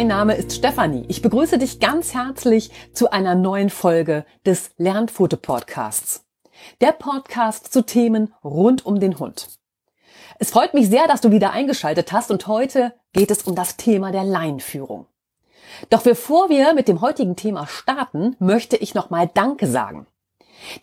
mein Name ist Stefanie. Ich begrüße dich ganz herzlich zu einer neuen Folge des Lernfoto Podcasts. Der Podcast zu Themen rund um den Hund. Es freut mich sehr, dass du wieder eingeschaltet hast und heute geht es um das Thema der Leinführung. Doch bevor wir mit dem heutigen Thema starten, möchte ich nochmal Danke sagen.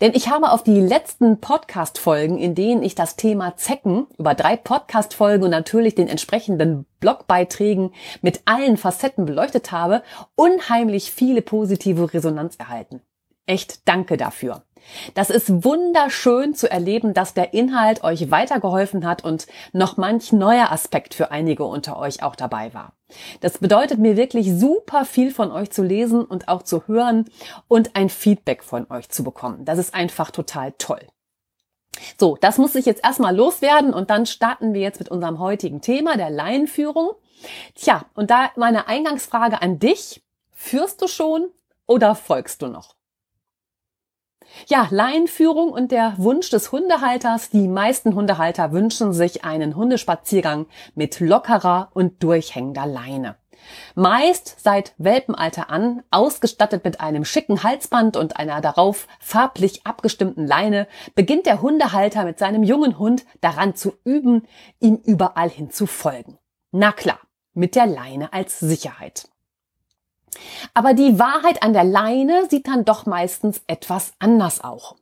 Denn ich habe auf die letzten Podcast-Folgen, in denen ich das Thema Zecken über drei Podcast-Folgen und natürlich den entsprechenden Blogbeiträgen mit allen Facetten beleuchtet habe, unheimlich viele positive Resonanz erhalten. Echt danke dafür. Das ist wunderschön zu erleben, dass der Inhalt euch weitergeholfen hat und noch manch neuer Aspekt für einige unter euch auch dabei war. Das bedeutet mir wirklich super viel von euch zu lesen und auch zu hören und ein Feedback von euch zu bekommen. Das ist einfach total toll. So, das muss ich jetzt erstmal loswerden und dann starten wir jetzt mit unserem heutigen Thema, der Laienführung. Tja, und da meine Eingangsfrage an dich. Führst du schon oder folgst du noch? Ja, Laienführung und der Wunsch des Hundehalters. Die meisten Hundehalter wünschen sich einen Hundespaziergang mit lockerer und durchhängender Leine. Meist seit Welpenalter an ausgestattet mit einem schicken Halsband und einer darauf farblich abgestimmten Leine, beginnt der Hundehalter mit seinem jungen Hund daran zu üben, ihm überall hin zu folgen. Na klar, mit der Leine als Sicherheit. Aber die Wahrheit an der Leine sieht dann doch meistens etwas anders auch.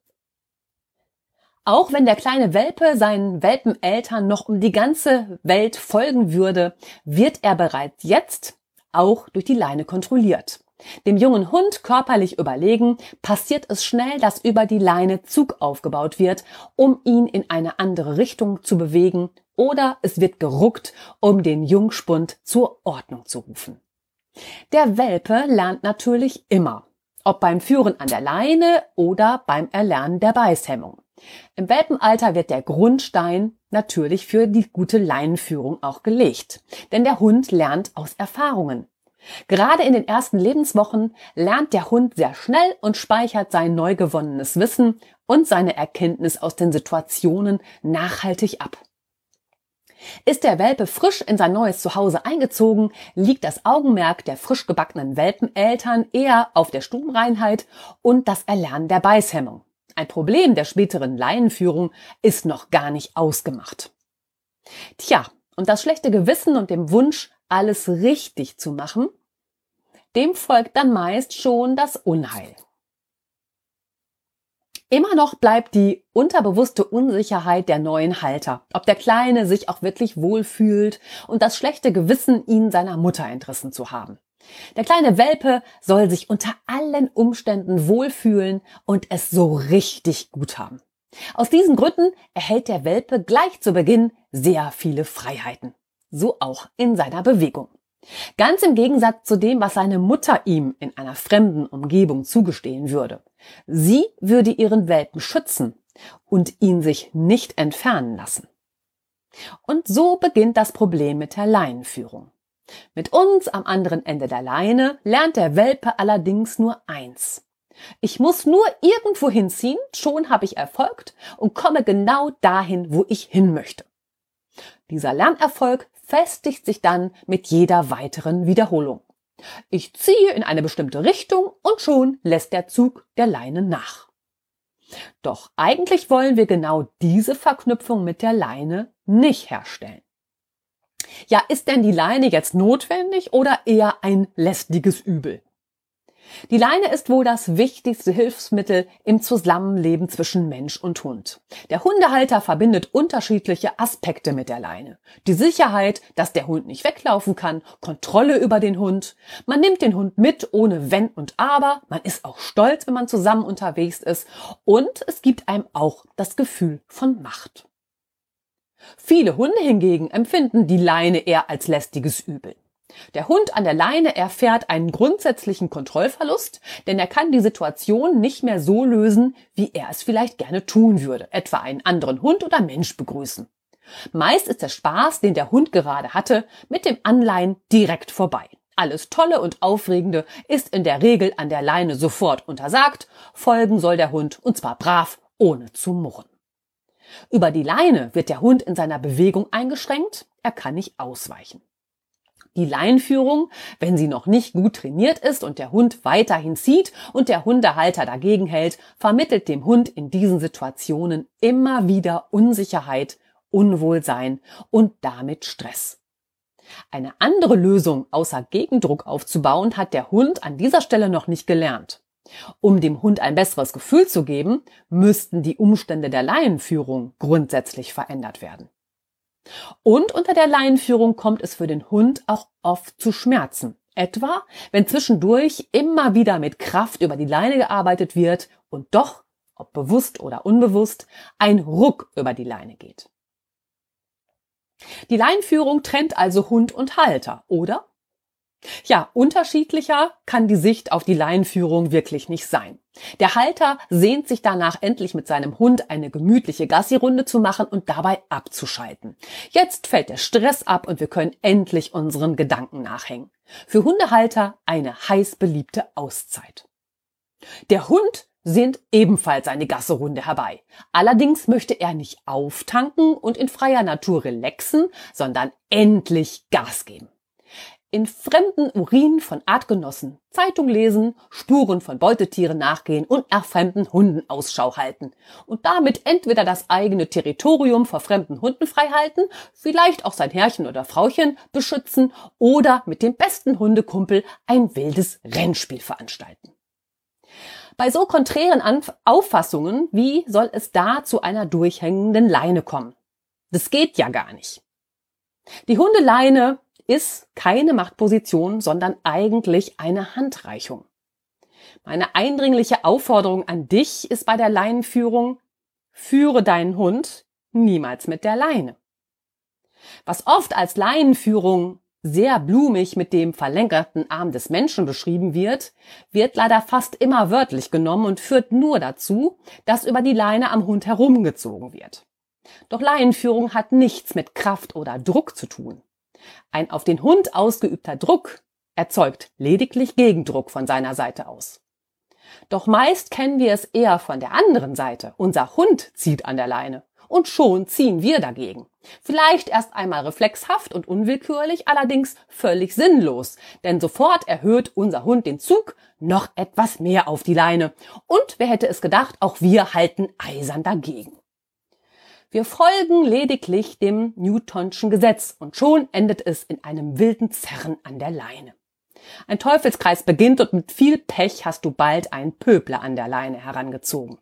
Auch wenn der kleine Welpe seinen Welpeneltern noch um die ganze Welt folgen würde, wird er bereits jetzt auch durch die Leine kontrolliert. Dem jungen Hund körperlich überlegen, passiert es schnell, dass über die Leine Zug aufgebaut wird, um ihn in eine andere Richtung zu bewegen, oder es wird geruckt, um den Jungspund zur Ordnung zu rufen. Der Welpe lernt natürlich immer, ob beim Führen an der Leine oder beim Erlernen der Beißhemmung. Im Welpenalter wird der Grundstein natürlich für die gute Leinenführung auch gelegt, denn der Hund lernt aus Erfahrungen. Gerade in den ersten Lebenswochen lernt der Hund sehr schnell und speichert sein neu gewonnenes Wissen und seine Erkenntnis aus den Situationen nachhaltig ab. Ist der Welpe frisch in sein neues Zuhause eingezogen, liegt das Augenmerk der frisch gebackenen Welpeneltern eher auf der Stubenreinheit und das Erlernen der Beißhemmung. Ein Problem der späteren Laienführung ist noch gar nicht ausgemacht. Tja, und das schlechte Gewissen und dem Wunsch, alles richtig zu machen, dem folgt dann meist schon das Unheil. Immer noch bleibt die unterbewusste Unsicherheit der neuen Halter, ob der Kleine sich auch wirklich wohlfühlt und das schlechte Gewissen, ihn seiner Mutter entrissen zu haben. Der kleine Welpe soll sich unter allen Umständen wohlfühlen und es so richtig gut haben. Aus diesen Gründen erhält der Welpe gleich zu Beginn sehr viele Freiheiten. So auch in seiner Bewegung. Ganz im Gegensatz zu dem, was seine Mutter ihm in einer fremden Umgebung zugestehen würde. Sie würde ihren Welpen schützen und ihn sich nicht entfernen lassen. Und so beginnt das Problem mit der Leinenführung. Mit uns am anderen Ende der Leine lernt der Welpe allerdings nur eins. Ich muss nur irgendwo hinziehen, schon habe ich erfolgt und komme genau dahin, wo ich hin möchte. Dieser Lernerfolg festigt sich dann mit jeder weiteren Wiederholung. Ich ziehe in eine bestimmte Richtung und schon lässt der Zug der Leine nach. Doch eigentlich wollen wir genau diese Verknüpfung mit der Leine nicht herstellen. Ja, ist denn die Leine jetzt notwendig oder eher ein lästiges Übel? Die Leine ist wohl das wichtigste Hilfsmittel im Zusammenleben zwischen Mensch und Hund. Der Hundehalter verbindet unterschiedliche Aspekte mit der Leine. Die Sicherheit, dass der Hund nicht weglaufen kann, Kontrolle über den Hund. Man nimmt den Hund mit ohne Wenn und Aber. Man ist auch stolz, wenn man zusammen unterwegs ist. Und es gibt einem auch das Gefühl von Macht. Viele Hunde hingegen empfinden die Leine eher als lästiges Übel. Der Hund an der Leine erfährt einen grundsätzlichen Kontrollverlust, denn er kann die Situation nicht mehr so lösen, wie er es vielleicht gerne tun würde, etwa einen anderen Hund oder Mensch begrüßen. Meist ist der Spaß, den der Hund gerade hatte, mit dem Anleihen direkt vorbei. Alles Tolle und Aufregende ist in der Regel an der Leine sofort untersagt, folgen soll der Hund und zwar brav, ohne zu murren. Über die Leine wird der Hund in seiner Bewegung eingeschränkt, er kann nicht ausweichen. Die Leinführung, wenn sie noch nicht gut trainiert ist und der Hund weiterhin zieht und der Hundehalter dagegen hält, vermittelt dem Hund in diesen Situationen immer wieder Unsicherheit, Unwohlsein und damit Stress. Eine andere Lösung außer Gegendruck aufzubauen hat der Hund an dieser Stelle noch nicht gelernt. Um dem Hund ein besseres Gefühl zu geben, müssten die Umstände der Laienführung grundsätzlich verändert werden. Und unter der Laienführung kommt es für den Hund auch oft zu Schmerzen. Etwa, wenn zwischendurch immer wieder mit Kraft über die Leine gearbeitet wird und doch, ob bewusst oder unbewusst, ein Ruck über die Leine geht. Die Leinführung trennt also Hund und Halter, oder? Ja, unterschiedlicher kann die Sicht auf die Leinführung wirklich nicht sein. Der Halter sehnt sich danach endlich mit seinem Hund eine gemütliche Gassi-Runde zu machen und dabei abzuschalten. Jetzt fällt der Stress ab und wir können endlich unseren Gedanken nachhängen. Für Hundehalter eine heiß beliebte Auszeit. Der Hund sehnt ebenfalls eine Gasserunde herbei. Allerdings möchte er nicht auftanken und in freier Natur relaxen, sondern endlich Gas geben in fremden Urin von Artgenossen Zeitung lesen, Spuren von Beutetieren nachgehen und nach fremden Hunden Ausschau halten und damit entweder das eigene Territorium vor fremden Hunden freihalten, vielleicht auch sein Herrchen oder Frauchen beschützen oder mit dem besten Hundekumpel ein wildes Rennspiel veranstalten. Bei so konträren Anf Auffassungen, wie soll es da zu einer durchhängenden Leine kommen? Das geht ja gar nicht. Die Hundeleine ist keine Machtposition, sondern eigentlich eine Handreichung. Meine eindringliche Aufforderung an dich ist bei der Leinenführung, führe deinen Hund niemals mit der Leine. Was oft als Leinenführung sehr blumig mit dem verlängerten Arm des Menschen beschrieben wird, wird leider fast immer wörtlich genommen und führt nur dazu, dass über die Leine am Hund herumgezogen wird. Doch Leinenführung hat nichts mit Kraft oder Druck zu tun. Ein auf den Hund ausgeübter Druck erzeugt lediglich Gegendruck von seiner Seite aus. Doch meist kennen wir es eher von der anderen Seite. Unser Hund zieht an der Leine. Und schon ziehen wir dagegen. Vielleicht erst einmal reflexhaft und unwillkürlich, allerdings völlig sinnlos. Denn sofort erhöht unser Hund den Zug noch etwas mehr auf die Leine. Und wer hätte es gedacht, auch wir halten eisern dagegen. Wir folgen lediglich dem Newtonschen Gesetz und schon endet es in einem wilden Zerren an der Leine. Ein Teufelskreis beginnt und mit viel Pech hast du bald einen Pöbler an der Leine herangezogen.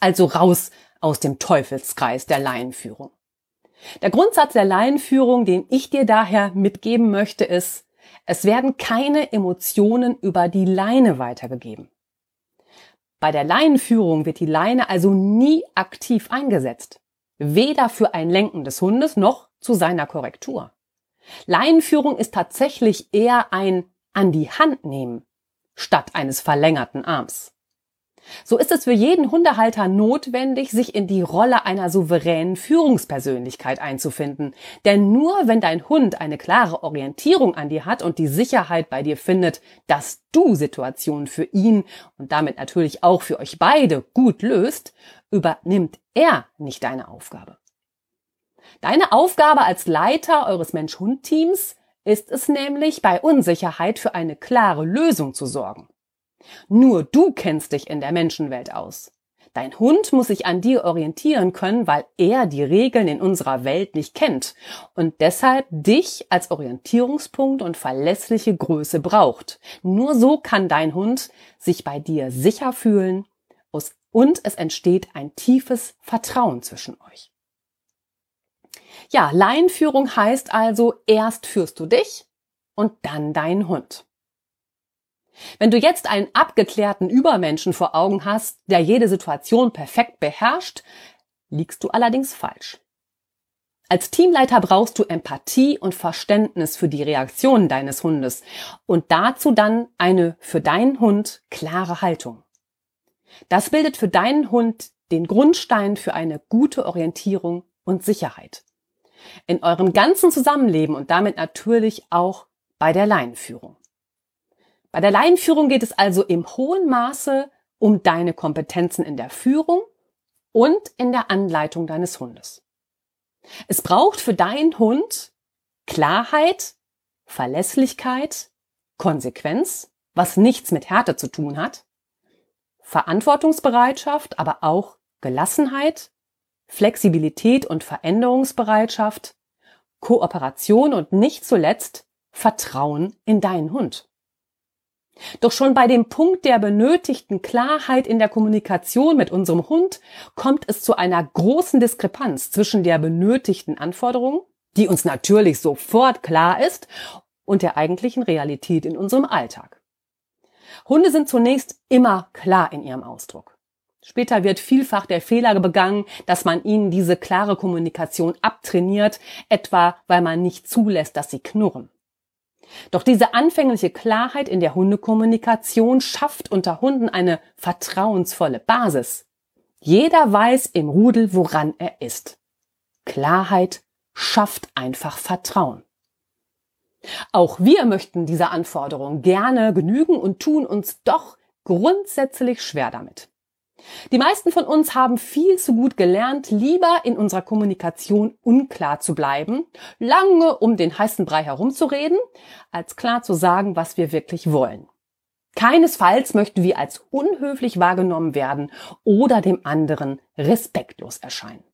Also raus aus dem Teufelskreis der Laienführung. Der Grundsatz der Laienführung, den ich dir daher mitgeben möchte, ist, es werden keine Emotionen über die Leine weitergegeben. Bei der Leinenführung wird die Leine also nie aktiv eingesetzt weder für ein Lenken des Hundes noch zu seiner Korrektur. Leinenführung ist tatsächlich eher ein an die Hand nehmen statt eines verlängerten Arms. So ist es für jeden Hundehalter notwendig, sich in die Rolle einer souveränen Führungspersönlichkeit einzufinden. Denn nur wenn dein Hund eine klare Orientierung an dir hat und die Sicherheit bei dir findet, dass du Situationen für ihn und damit natürlich auch für euch beide gut löst, übernimmt er nicht deine Aufgabe. Deine Aufgabe als Leiter eures Mensch-Hund-Teams ist es nämlich, bei Unsicherheit für eine klare Lösung zu sorgen. Nur du kennst dich in der Menschenwelt aus. Dein Hund muss sich an dir orientieren können, weil er die Regeln in unserer Welt nicht kennt und deshalb dich als Orientierungspunkt und verlässliche Größe braucht. Nur so kann dein Hund sich bei dir sicher fühlen und es entsteht ein tiefes Vertrauen zwischen euch. Ja, Laienführung heißt also, erst führst du dich und dann deinen Hund. Wenn du jetzt einen abgeklärten Übermenschen vor Augen hast, der jede Situation perfekt beherrscht, liegst du allerdings falsch. Als Teamleiter brauchst du Empathie und Verständnis für die Reaktionen deines Hundes und dazu dann eine für deinen Hund klare Haltung. Das bildet für deinen Hund den Grundstein für eine gute Orientierung und Sicherheit. In eurem ganzen Zusammenleben und damit natürlich auch bei der Leinenführung. Bei der Laienführung geht es also im hohen Maße um deine Kompetenzen in der Führung und in der Anleitung deines Hundes. Es braucht für deinen Hund Klarheit, Verlässlichkeit, Konsequenz, was nichts mit Härte zu tun hat, Verantwortungsbereitschaft, aber auch Gelassenheit, Flexibilität und Veränderungsbereitschaft, Kooperation und nicht zuletzt Vertrauen in deinen Hund. Doch schon bei dem Punkt der benötigten Klarheit in der Kommunikation mit unserem Hund kommt es zu einer großen Diskrepanz zwischen der benötigten Anforderung, die uns natürlich sofort klar ist, und der eigentlichen Realität in unserem Alltag. Hunde sind zunächst immer klar in ihrem Ausdruck. Später wird vielfach der Fehler begangen, dass man ihnen diese klare Kommunikation abtrainiert, etwa weil man nicht zulässt, dass sie knurren. Doch diese anfängliche Klarheit in der Hundekommunikation schafft unter Hunden eine vertrauensvolle Basis. Jeder weiß im Rudel, woran er ist. Klarheit schafft einfach Vertrauen. Auch wir möchten dieser Anforderung gerne genügen und tun uns doch grundsätzlich schwer damit. Die meisten von uns haben viel zu gut gelernt, lieber in unserer Kommunikation unklar zu bleiben, lange um den heißen Brei herumzureden, als klar zu sagen, was wir wirklich wollen. Keinesfalls möchten wir als unhöflich wahrgenommen werden oder dem anderen respektlos erscheinen.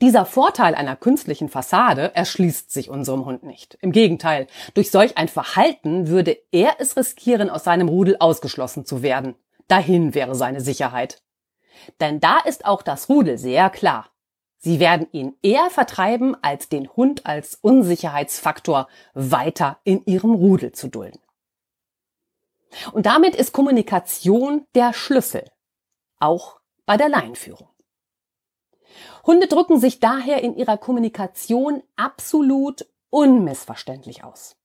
Dieser Vorteil einer künstlichen Fassade erschließt sich unserem Hund nicht. Im Gegenteil, durch solch ein Verhalten würde er es riskieren, aus seinem Rudel ausgeschlossen zu werden. Dahin wäre seine Sicherheit. Denn da ist auch das Rudel sehr klar. Sie werden ihn eher vertreiben, als den Hund als Unsicherheitsfaktor weiter in ihrem Rudel zu dulden. Und damit ist Kommunikation der Schlüssel, auch bei der Leinführung. Hunde drücken sich daher in ihrer Kommunikation absolut unmissverständlich aus.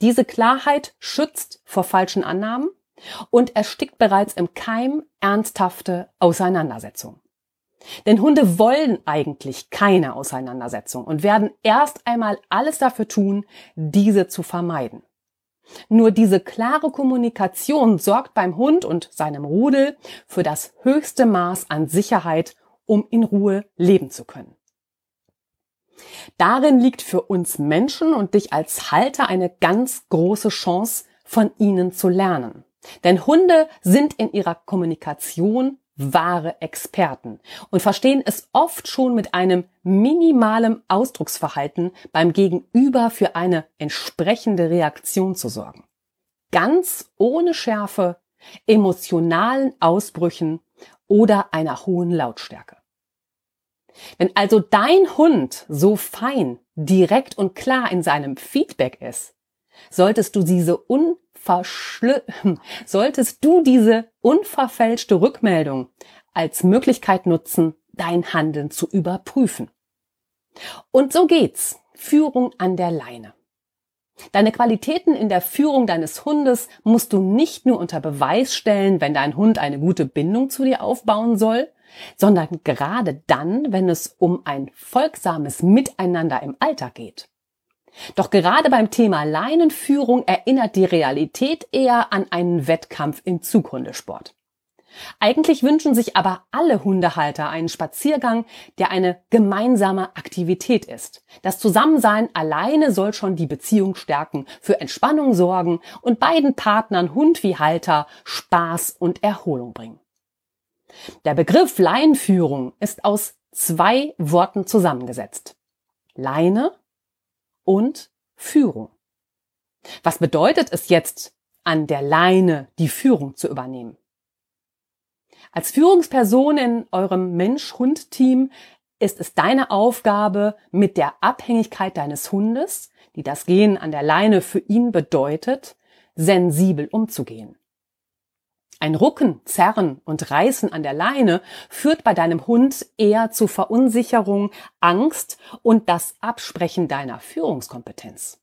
Diese Klarheit schützt vor falschen Annahmen und erstickt bereits im Keim ernsthafte Auseinandersetzungen. Denn Hunde wollen eigentlich keine Auseinandersetzung und werden erst einmal alles dafür tun, diese zu vermeiden. Nur diese klare Kommunikation sorgt beim Hund und seinem Rudel für das höchste Maß an Sicherheit, um in Ruhe leben zu können. Darin liegt für uns Menschen und dich als Halter eine ganz große Chance, von ihnen zu lernen. Denn Hunde sind in ihrer Kommunikation wahre Experten und verstehen es oft schon mit einem minimalen Ausdrucksverhalten beim Gegenüber für eine entsprechende Reaktion zu sorgen. Ganz ohne Schärfe, emotionalen Ausbrüchen oder einer hohen Lautstärke. Wenn also dein Hund so fein, direkt und klar in seinem Feedback ist, solltest du diese un verschlü solltest du diese unverfälschte Rückmeldung als Möglichkeit nutzen, dein Handeln zu überprüfen. Und so geht's. Führung an der Leine. Deine Qualitäten in der Führung deines Hundes musst du nicht nur unter Beweis stellen, wenn dein Hund eine gute Bindung zu dir aufbauen soll, sondern gerade dann, wenn es um ein folgsames Miteinander im Alltag geht. Doch gerade beim Thema Leinenführung erinnert die Realität eher an einen Wettkampf im Zughundesport. Eigentlich wünschen sich aber alle Hundehalter einen Spaziergang, der eine gemeinsame Aktivität ist. Das Zusammensein alleine soll schon die Beziehung stärken, für Entspannung sorgen und beiden Partnern Hund wie Halter Spaß und Erholung bringen. Der Begriff Leinenführung ist aus zwei Worten zusammengesetzt. Leine und Führung. Was bedeutet es jetzt, an der Leine die Führung zu übernehmen? Als Führungsperson in eurem Mensch-Hund-Team ist es deine Aufgabe, mit der Abhängigkeit deines Hundes, die das Gehen an der Leine für ihn bedeutet, sensibel umzugehen. Ein Rucken, Zerren und Reißen an der Leine führt bei deinem Hund eher zu Verunsicherung, Angst und das Absprechen deiner Führungskompetenz.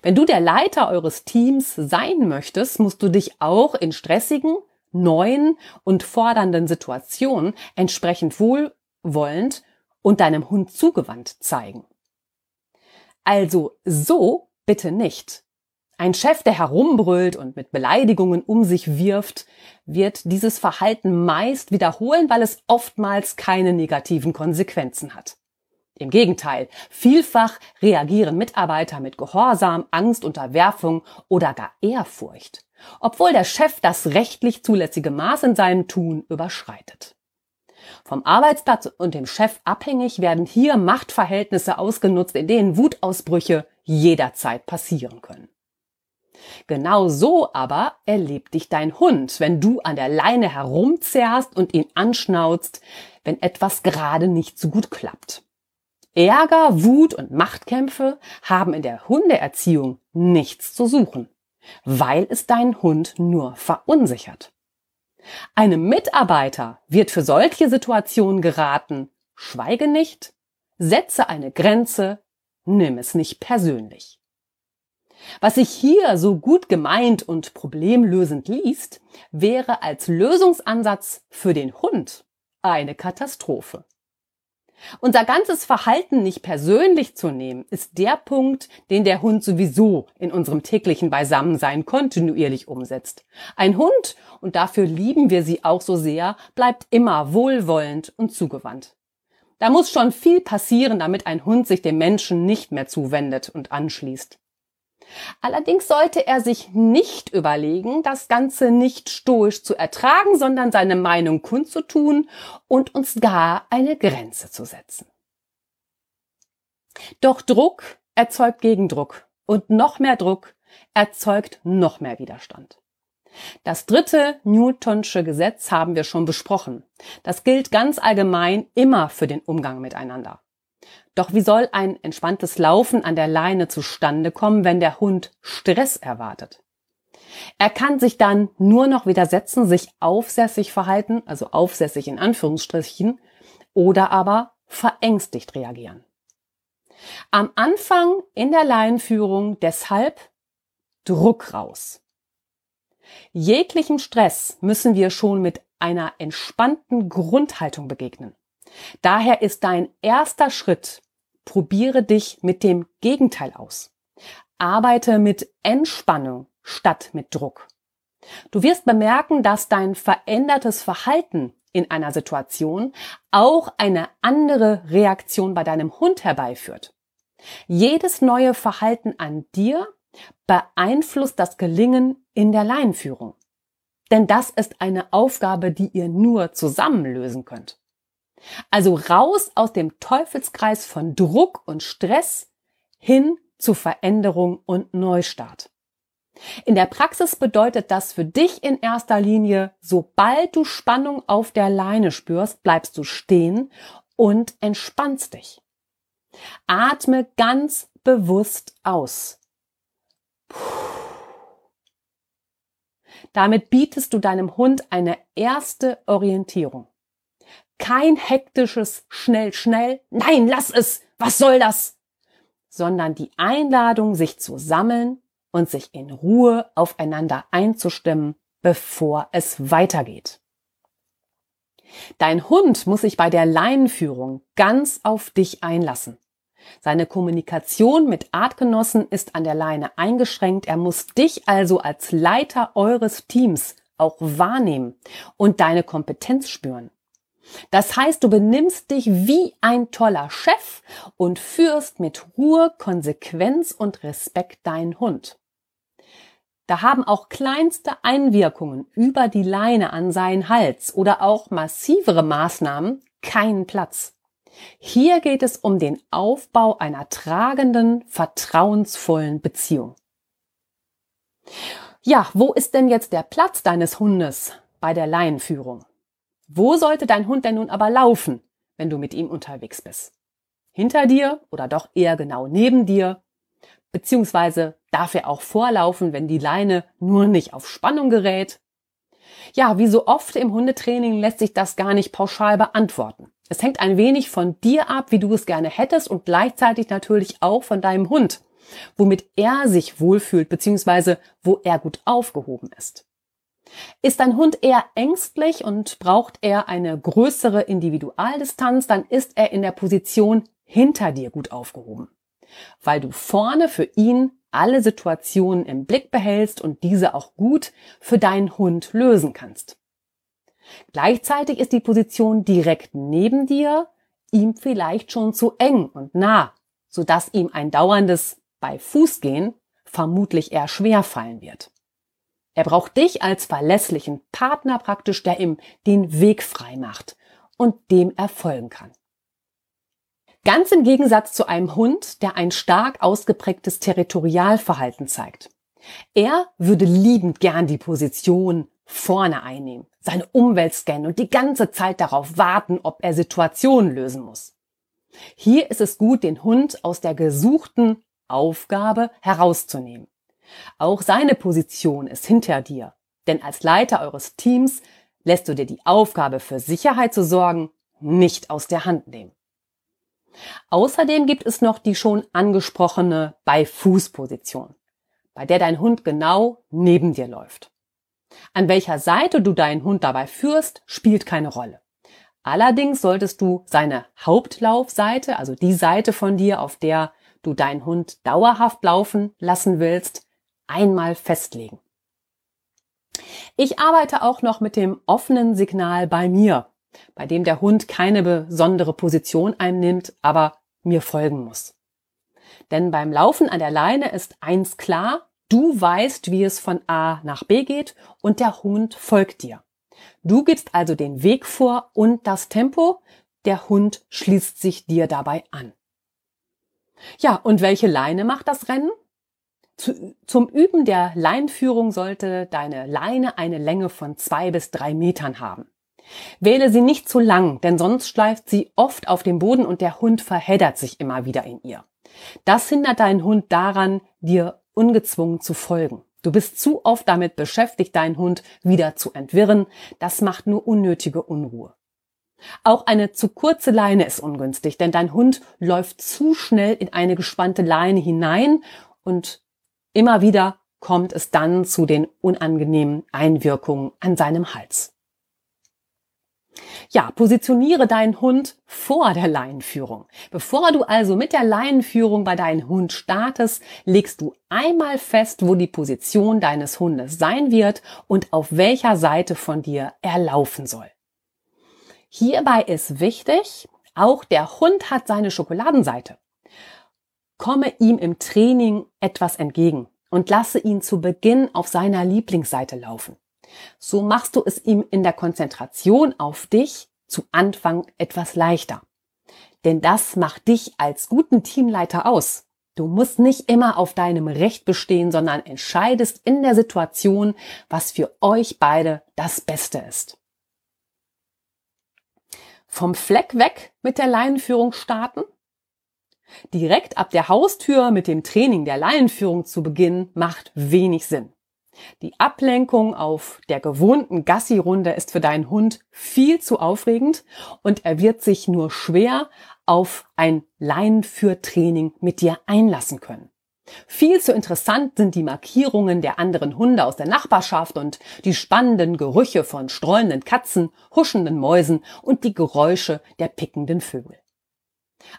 Wenn du der Leiter eures Teams sein möchtest, musst du dich auch in stressigen, neuen und fordernden Situationen entsprechend wohlwollend und deinem Hund zugewandt zeigen. Also so bitte nicht. Ein Chef, der herumbrüllt und mit Beleidigungen um sich wirft, wird dieses Verhalten meist wiederholen, weil es oftmals keine negativen Konsequenzen hat. Im Gegenteil, vielfach reagieren Mitarbeiter mit Gehorsam, Angst, Unterwerfung oder gar Ehrfurcht, obwohl der Chef das rechtlich zulässige Maß in seinem Tun überschreitet. Vom Arbeitsplatz und dem Chef abhängig werden hier Machtverhältnisse ausgenutzt, in denen Wutausbrüche jederzeit passieren können. Genau so aber erlebt dich dein Hund, wenn du an der Leine herumzerrst und ihn anschnauzt, wenn etwas gerade nicht so gut klappt. Ärger, Wut und Machtkämpfe haben in der Hundeerziehung nichts zu suchen, weil es deinen Hund nur verunsichert. Einem Mitarbeiter wird für solche Situationen geraten, schweige nicht, setze eine Grenze, nimm es nicht persönlich. Was sich hier so gut gemeint und problemlösend liest, wäre als Lösungsansatz für den Hund eine Katastrophe. Unser ganzes Verhalten nicht persönlich zu nehmen, ist der Punkt, den der Hund sowieso in unserem täglichen Beisammensein kontinuierlich umsetzt. Ein Hund, und dafür lieben wir sie auch so sehr, bleibt immer wohlwollend und zugewandt. Da muss schon viel passieren, damit ein Hund sich dem Menschen nicht mehr zuwendet und anschließt. Allerdings sollte er sich nicht überlegen, das Ganze nicht stoisch zu ertragen, sondern seine Meinung kundzutun und uns gar eine Grenze zu setzen. Doch Druck erzeugt Gegendruck und noch mehr Druck erzeugt noch mehr Widerstand. Das dritte Newtonsche Gesetz haben wir schon besprochen. Das gilt ganz allgemein immer für den Umgang miteinander. Doch wie soll ein entspanntes Laufen an der Leine zustande kommen, wenn der Hund Stress erwartet? Er kann sich dann nur noch widersetzen, sich aufsässig verhalten, also aufsässig in Anführungsstrichen, oder aber verängstigt reagieren. Am Anfang in der Leinenführung deshalb Druck raus. Jeglichem Stress müssen wir schon mit einer entspannten Grundhaltung begegnen. Daher ist dein erster Schritt, probiere dich mit dem Gegenteil aus. Arbeite mit Entspannung statt mit Druck. Du wirst bemerken, dass dein verändertes Verhalten in einer Situation auch eine andere Reaktion bei deinem Hund herbeiführt. Jedes neue Verhalten an dir beeinflusst das Gelingen in der Leinenführung. Denn das ist eine Aufgabe, die ihr nur zusammen lösen könnt. Also raus aus dem Teufelskreis von Druck und Stress hin zu Veränderung und Neustart. In der Praxis bedeutet das für dich in erster Linie, sobald du Spannung auf der Leine spürst, bleibst du stehen und entspannst dich. Atme ganz bewusst aus. Damit bietest du deinem Hund eine erste Orientierung. Kein hektisches schnell, schnell, nein, lass es, was soll das? Sondern die Einladung, sich zu sammeln und sich in Ruhe aufeinander einzustimmen, bevor es weitergeht. Dein Hund muss sich bei der Leinenführung ganz auf dich einlassen. Seine Kommunikation mit Artgenossen ist an der Leine eingeschränkt. Er muss dich also als Leiter eures Teams auch wahrnehmen und deine Kompetenz spüren. Das heißt, du benimmst dich wie ein toller Chef und führst mit Ruhe, Konsequenz und Respekt deinen Hund. Da haben auch kleinste Einwirkungen über die Leine an seinen Hals oder auch massivere Maßnahmen keinen Platz. Hier geht es um den Aufbau einer tragenden, vertrauensvollen Beziehung. Ja, wo ist denn jetzt der Platz deines Hundes bei der Laienführung? Wo sollte dein Hund denn nun aber laufen, wenn du mit ihm unterwegs bist? Hinter dir oder doch eher genau neben dir? Beziehungsweise darf er auch vorlaufen, wenn die Leine nur nicht auf Spannung gerät? Ja, wie so oft im Hundetraining lässt sich das gar nicht pauschal beantworten. Es hängt ein wenig von dir ab, wie du es gerne hättest und gleichzeitig natürlich auch von deinem Hund, womit er sich wohlfühlt beziehungsweise wo er gut aufgehoben ist. Ist dein Hund eher ängstlich und braucht er eine größere Individualdistanz, dann ist er in der Position hinter dir gut aufgehoben, weil du vorne für ihn alle Situationen im Blick behältst und diese auch gut für deinen Hund lösen kannst. Gleichzeitig ist die Position direkt neben dir ihm vielleicht schon zu eng und nah, sodass ihm ein dauerndes bei Fuß gehen vermutlich eher schwer fallen wird. Er braucht dich als verlässlichen Partner praktisch, der ihm den Weg frei macht und dem er folgen kann. Ganz im Gegensatz zu einem Hund, der ein stark ausgeprägtes Territorialverhalten zeigt. Er würde liebend gern die Position vorne einnehmen, seine Umwelt scannen und die ganze Zeit darauf warten, ob er Situationen lösen muss. Hier ist es gut, den Hund aus der gesuchten Aufgabe herauszunehmen. Auch seine Position ist hinter dir, denn als Leiter eures Teams lässt du dir die Aufgabe für Sicherheit zu sorgen nicht aus der Hand nehmen. Außerdem gibt es noch die schon angesprochene Bei-Fuß-Position, bei der dein Hund genau neben dir läuft. An welcher Seite du deinen Hund dabei führst, spielt keine Rolle. Allerdings solltest du seine Hauptlaufseite, also die Seite von dir, auf der du deinen Hund dauerhaft laufen lassen willst, einmal festlegen. Ich arbeite auch noch mit dem offenen Signal bei mir, bei dem der Hund keine besondere Position einnimmt, aber mir folgen muss. Denn beim Laufen an der Leine ist eins klar, du weißt, wie es von A nach B geht und der Hund folgt dir. Du gibst also den Weg vor und das Tempo, der Hund schließt sich dir dabei an. Ja, und welche Leine macht das Rennen? Zu, zum Üben der Leinführung sollte deine Leine eine Länge von zwei bis drei Metern haben. Wähle sie nicht zu lang, denn sonst schleift sie oft auf dem Boden und der Hund verheddert sich immer wieder in ihr. Das hindert deinen Hund daran, dir ungezwungen zu folgen. Du bist zu oft damit beschäftigt, deinen Hund wieder zu entwirren. Das macht nur unnötige Unruhe. Auch eine zu kurze Leine ist ungünstig, denn dein Hund läuft zu schnell in eine gespannte Leine hinein und immer wieder kommt es dann zu den unangenehmen Einwirkungen an seinem Hals. Ja, positioniere deinen Hund vor der Leinenführung. Bevor du also mit der Leinenführung bei deinem Hund startest, legst du einmal fest, wo die Position deines Hundes sein wird und auf welcher Seite von dir er laufen soll. Hierbei ist wichtig, auch der Hund hat seine Schokoladenseite. Komme ihm im Training etwas entgegen und lasse ihn zu Beginn auf seiner Lieblingsseite laufen. So machst du es ihm in der Konzentration auf dich zu Anfang etwas leichter. Denn das macht dich als guten Teamleiter aus. Du musst nicht immer auf deinem Recht bestehen, sondern entscheidest in der Situation, was für euch beide das Beste ist vom Fleck weg mit der Leinenführung starten? Direkt ab der Haustür mit dem Training der Leinenführung zu beginnen, macht wenig Sinn. Die Ablenkung auf der gewohnten Gassi-Runde ist für deinen Hund viel zu aufregend und er wird sich nur schwer auf ein Leinenführtraining mit dir einlassen können. Viel zu interessant sind die Markierungen der anderen Hunde aus der Nachbarschaft und die spannenden Gerüche von streunenden Katzen, huschenden Mäusen und die Geräusche der pickenden Vögel.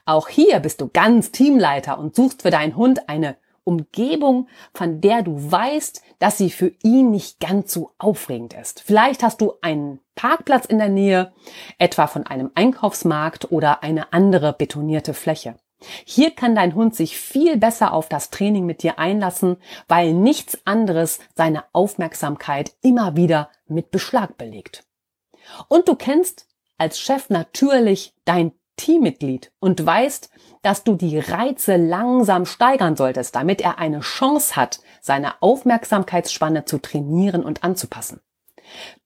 Auch hier bist du ganz Teamleiter und suchst für deinen Hund eine Umgebung, von der du weißt, dass sie für ihn nicht ganz so aufregend ist. Vielleicht hast du einen Parkplatz in der Nähe, etwa von einem Einkaufsmarkt oder eine andere betonierte Fläche. Hier kann dein Hund sich viel besser auf das Training mit dir einlassen, weil nichts anderes seine Aufmerksamkeit immer wieder mit Beschlag belegt. Und du kennst als Chef natürlich dein Teammitglied und weißt, dass du die Reize langsam steigern solltest, damit er eine Chance hat, seine Aufmerksamkeitsspanne zu trainieren und anzupassen.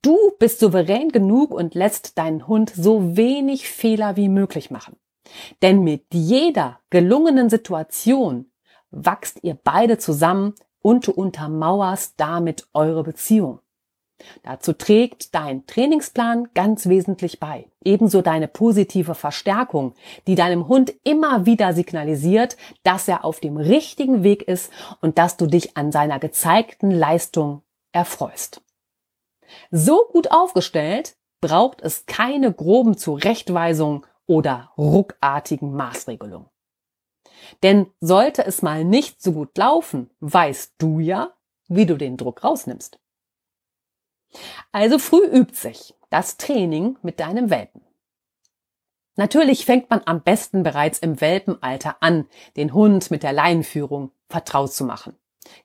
Du bist souverän genug und lässt deinen Hund so wenig Fehler wie möglich machen. Denn mit jeder gelungenen Situation wachst ihr beide zusammen und du untermauerst damit eure Beziehung. Dazu trägt dein Trainingsplan ganz wesentlich bei. Ebenso deine positive Verstärkung, die deinem Hund immer wieder signalisiert, dass er auf dem richtigen Weg ist und dass du dich an seiner gezeigten Leistung erfreust. So gut aufgestellt braucht es keine groben Zurechtweisungen oder ruckartigen Maßregelung. Denn sollte es mal nicht so gut laufen, weißt du ja, wie du den Druck rausnimmst. Also früh übt sich das Training mit deinem Welpen. Natürlich fängt man am besten bereits im Welpenalter an, den Hund mit der Leinenführung vertraut zu machen.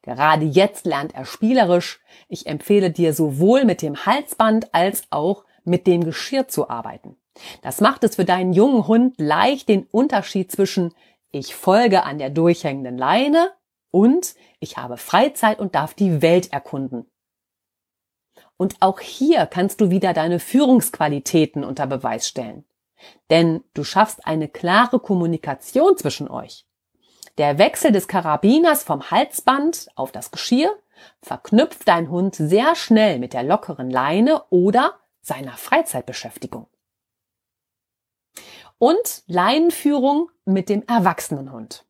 Gerade jetzt lernt er spielerisch. Ich empfehle dir sowohl mit dem Halsband als auch mit dem Geschirr zu arbeiten. Das macht es für deinen jungen Hund leicht, den Unterschied zwischen ich folge an der durchhängenden Leine und ich habe Freizeit und darf die Welt erkunden. Und auch hier kannst du wieder deine Führungsqualitäten unter Beweis stellen. Denn du schaffst eine klare Kommunikation zwischen euch. Der Wechsel des Karabiners vom Halsband auf das Geschirr verknüpft dein Hund sehr schnell mit der lockeren Leine oder seiner Freizeitbeschäftigung. Und Leinenführung mit dem Erwachsenenhund.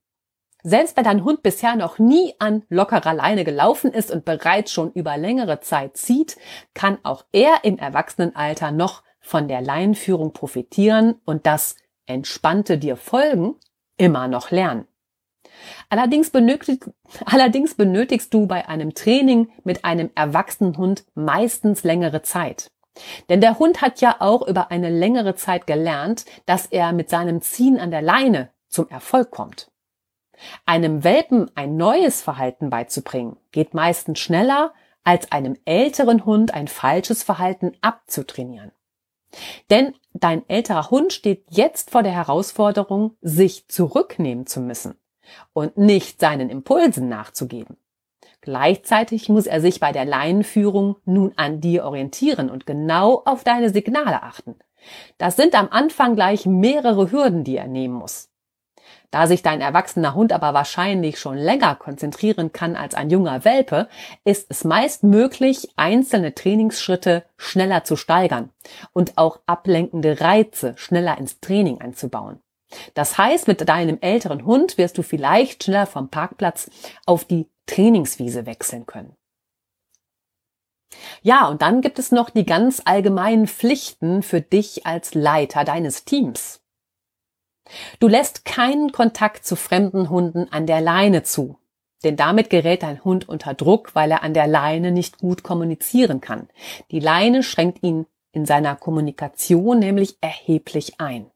Selbst wenn dein Hund bisher noch nie an lockerer Leine gelaufen ist und bereits schon über längere Zeit zieht, kann auch er im Erwachsenenalter noch von der Leinenführung profitieren und das entspannte dir folgen immer noch lernen. Allerdings, benötig, allerdings benötigst du bei einem Training mit einem erwachsenen Hund meistens längere Zeit. Denn der Hund hat ja auch über eine längere Zeit gelernt, dass er mit seinem Ziehen an der Leine zum Erfolg kommt. Einem Welpen ein neues Verhalten beizubringen, geht meistens schneller, als einem älteren Hund ein falsches Verhalten abzutrainieren. Denn dein älterer Hund steht jetzt vor der Herausforderung, sich zurücknehmen zu müssen und nicht seinen Impulsen nachzugeben. Gleichzeitig muss er sich bei der Leinenführung nun an dir orientieren und genau auf deine Signale achten. Das sind am Anfang gleich mehrere Hürden, die er nehmen muss. Da sich dein erwachsener Hund aber wahrscheinlich schon länger konzentrieren kann als ein junger Welpe, ist es meist möglich, einzelne Trainingsschritte schneller zu steigern und auch ablenkende Reize schneller ins Training einzubauen. Das heißt, mit deinem älteren Hund wirst du vielleicht schneller vom Parkplatz auf die Trainingswiese wechseln können. Ja, und dann gibt es noch die ganz allgemeinen Pflichten für dich als Leiter deines Teams. Du lässt keinen Kontakt zu fremden Hunden an der Leine zu. Denn damit gerät dein Hund unter Druck, weil er an der Leine nicht gut kommunizieren kann. Die Leine schränkt ihn in seiner Kommunikation nämlich erheblich ein.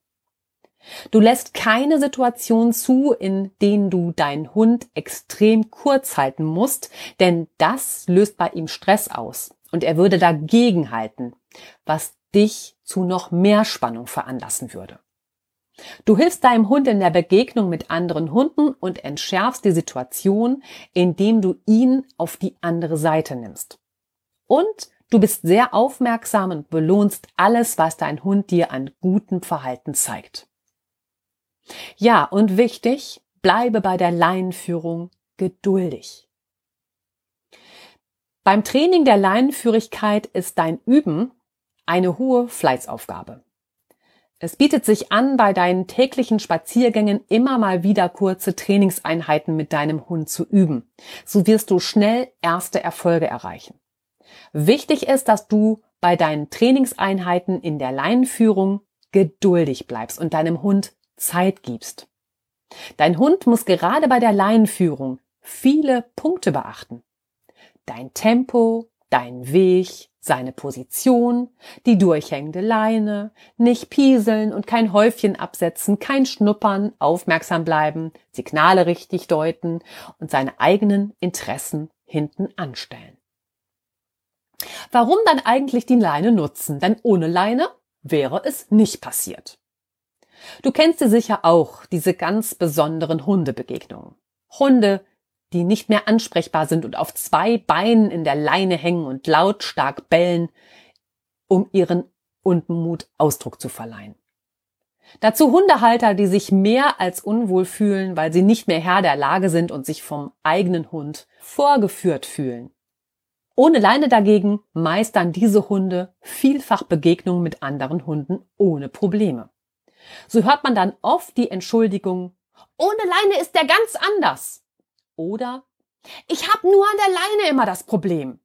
Du lässt keine Situation zu, in denen du deinen Hund extrem kurz halten musst, denn das löst bei ihm Stress aus und er würde dagegen halten, was dich zu noch mehr Spannung veranlassen würde. Du hilfst deinem Hund in der Begegnung mit anderen Hunden und entschärfst die Situation, indem du ihn auf die andere Seite nimmst. Und du bist sehr aufmerksam und belohnst alles, was dein Hund dir an gutem Verhalten zeigt. Ja, und wichtig, bleibe bei der Leinenführung geduldig. Beim Training der Leinenführigkeit ist dein Üben eine hohe Fleißaufgabe. Es bietet sich an, bei deinen täglichen Spaziergängen immer mal wieder kurze Trainingseinheiten mit deinem Hund zu üben. So wirst du schnell erste Erfolge erreichen. Wichtig ist, dass du bei deinen Trainingseinheiten in der Leinenführung geduldig bleibst und deinem Hund Zeit gibst. Dein Hund muss gerade bei der Leinenführung viele Punkte beachten. Dein Tempo, dein Weg, seine Position, die durchhängende Leine, nicht pieseln und kein Häufchen absetzen, kein Schnuppern, aufmerksam bleiben, Signale richtig deuten und seine eigenen Interessen hinten anstellen. Warum dann eigentlich die Leine nutzen? Denn ohne Leine wäre es nicht passiert. Du kennst sie sicher auch, diese ganz besonderen Hundebegegnungen. Hunde, die nicht mehr ansprechbar sind und auf zwei Beinen in der Leine hängen und lautstark bellen, um ihren Unmut Ausdruck zu verleihen. Dazu Hundehalter, die sich mehr als unwohl fühlen, weil sie nicht mehr Herr der Lage sind und sich vom eigenen Hund vorgeführt fühlen. Ohne Leine dagegen meistern diese Hunde vielfach Begegnungen mit anderen Hunden ohne Probleme. So hört man dann oft die Entschuldigung, ohne Leine ist der ganz anders. Oder ich habe nur an der Leine immer das Problem.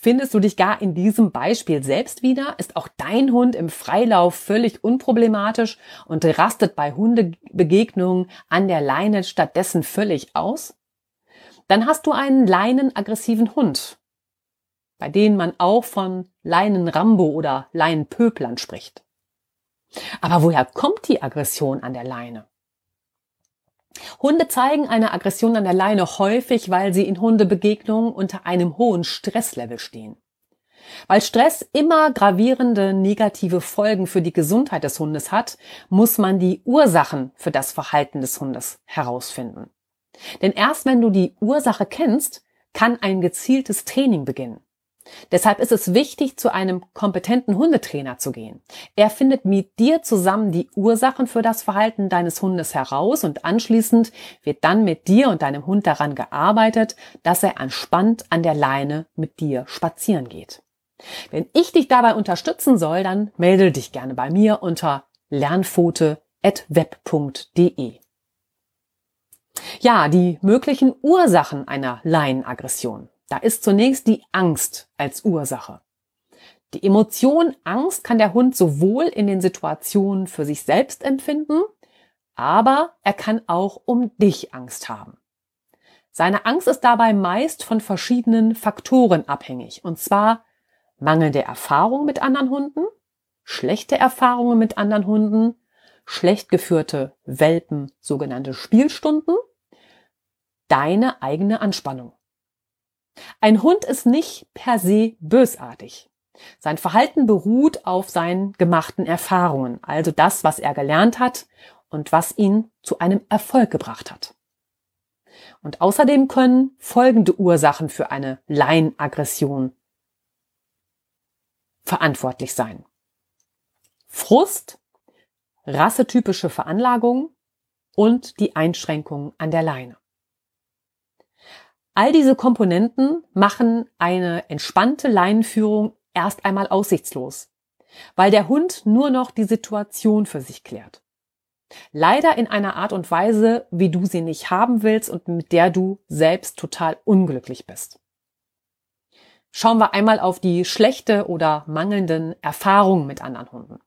Findest du dich gar in diesem Beispiel selbst wieder? Ist auch dein Hund im Freilauf völlig unproblematisch und rastet bei Hundebegegnungen an der Leine stattdessen völlig aus? Dann hast du einen leinenaggressiven Hund, bei denen man auch von Leinenrambo oder Leinenpöplern spricht. Aber woher kommt die Aggression an der Leine? Hunde zeigen eine Aggression an der Leine häufig, weil sie in Hundebegegnungen unter einem hohen Stresslevel stehen. Weil Stress immer gravierende negative Folgen für die Gesundheit des Hundes hat, muss man die Ursachen für das Verhalten des Hundes herausfinden. Denn erst wenn du die Ursache kennst, kann ein gezieltes Training beginnen. Deshalb ist es wichtig, zu einem kompetenten Hundetrainer zu gehen. Er findet mit dir zusammen die Ursachen für das Verhalten deines Hundes heraus und anschließend wird dann mit dir und deinem Hund daran gearbeitet, dass er entspannt an der Leine mit dir spazieren geht. Wenn ich dich dabei unterstützen soll, dann melde dich gerne bei mir unter lernfote.web.de. Ja, die möglichen Ursachen einer Laienaggression. Da ist zunächst die Angst als Ursache. Die Emotion Angst kann der Hund sowohl in den Situationen für sich selbst empfinden, aber er kann auch um dich Angst haben. Seine Angst ist dabei meist von verschiedenen Faktoren abhängig, und zwar mangelnde Erfahrung mit anderen Hunden, schlechte Erfahrungen mit anderen Hunden, schlecht geführte Welpen, sogenannte Spielstunden, deine eigene Anspannung. Ein Hund ist nicht per se bösartig. Sein Verhalten beruht auf seinen gemachten Erfahrungen, also das, was er gelernt hat und was ihn zu einem Erfolg gebracht hat. Und außerdem können folgende Ursachen für eine Laienaggression verantwortlich sein. Frust, rassetypische Veranlagung und die Einschränkung an der Leine. All diese Komponenten machen eine entspannte Leinenführung erst einmal aussichtslos, weil der Hund nur noch die Situation für sich klärt. Leider in einer Art und Weise, wie du sie nicht haben willst und mit der du selbst total unglücklich bist. Schauen wir einmal auf die schlechte oder mangelnden Erfahrungen mit anderen Hunden.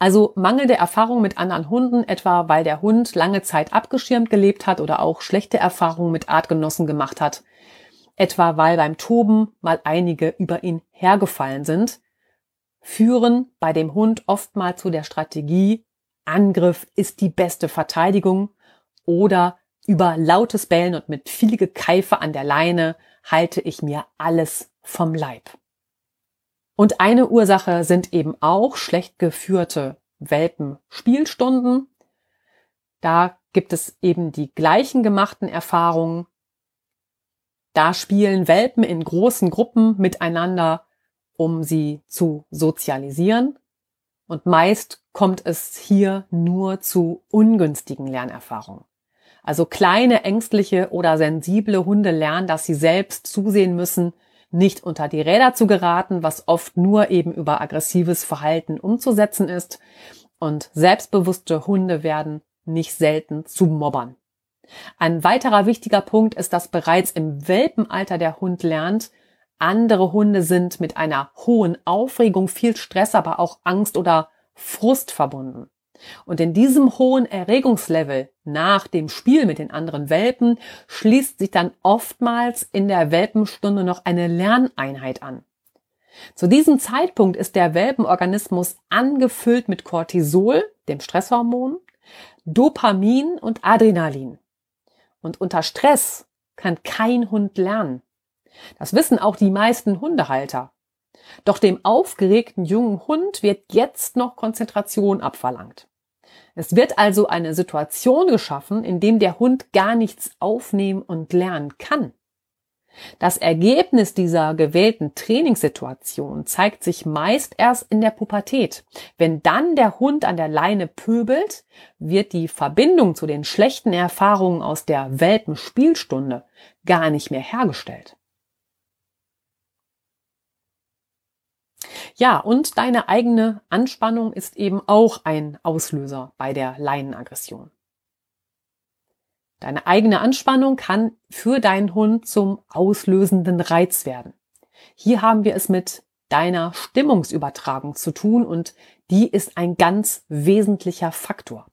Also mangelnde Erfahrung mit anderen Hunden, etwa weil der Hund lange Zeit abgeschirmt gelebt hat oder auch schlechte Erfahrungen mit Artgenossen gemacht hat, etwa weil beim Toben mal einige über ihn hergefallen sind, führen bei dem Hund oftmals zu der Strategie, Angriff ist die beste Verteidigung oder über lautes Bellen und mit viel Gekeife an der Leine halte ich mir alles vom Leib. Und eine Ursache sind eben auch schlecht geführte Welpen-Spielstunden. Da gibt es eben die gleichen gemachten Erfahrungen. Da spielen Welpen in großen Gruppen miteinander, um sie zu sozialisieren. Und meist kommt es hier nur zu ungünstigen Lernerfahrungen. Also kleine, ängstliche oder sensible Hunde lernen, dass sie selbst zusehen müssen, nicht unter die Räder zu geraten, was oft nur eben über aggressives Verhalten umzusetzen ist. Und selbstbewusste Hunde werden nicht selten zu Mobbern. Ein weiterer wichtiger Punkt ist, dass bereits im Welpenalter der Hund lernt, andere Hunde sind mit einer hohen Aufregung, viel Stress, aber auch Angst oder Frust verbunden. Und in diesem hohen Erregungslevel nach dem Spiel mit den anderen Welpen schließt sich dann oftmals in der Welpenstunde noch eine Lerneinheit an. Zu diesem Zeitpunkt ist der Welpenorganismus angefüllt mit Cortisol, dem Stresshormon, Dopamin und Adrenalin. Und unter Stress kann kein Hund lernen. Das wissen auch die meisten Hundehalter. Doch dem aufgeregten jungen Hund wird jetzt noch Konzentration abverlangt. Es wird also eine Situation geschaffen, in dem der Hund gar nichts aufnehmen und lernen kann. Das Ergebnis dieser gewählten Trainingssituation zeigt sich meist erst in der Pubertät. Wenn dann der Hund an der Leine pöbelt, wird die Verbindung zu den schlechten Erfahrungen aus der Welpenspielstunde gar nicht mehr hergestellt. Ja, und deine eigene Anspannung ist eben auch ein Auslöser bei der Leinenaggression. Deine eigene Anspannung kann für deinen Hund zum auslösenden Reiz werden. Hier haben wir es mit deiner Stimmungsübertragung zu tun und die ist ein ganz wesentlicher Faktor.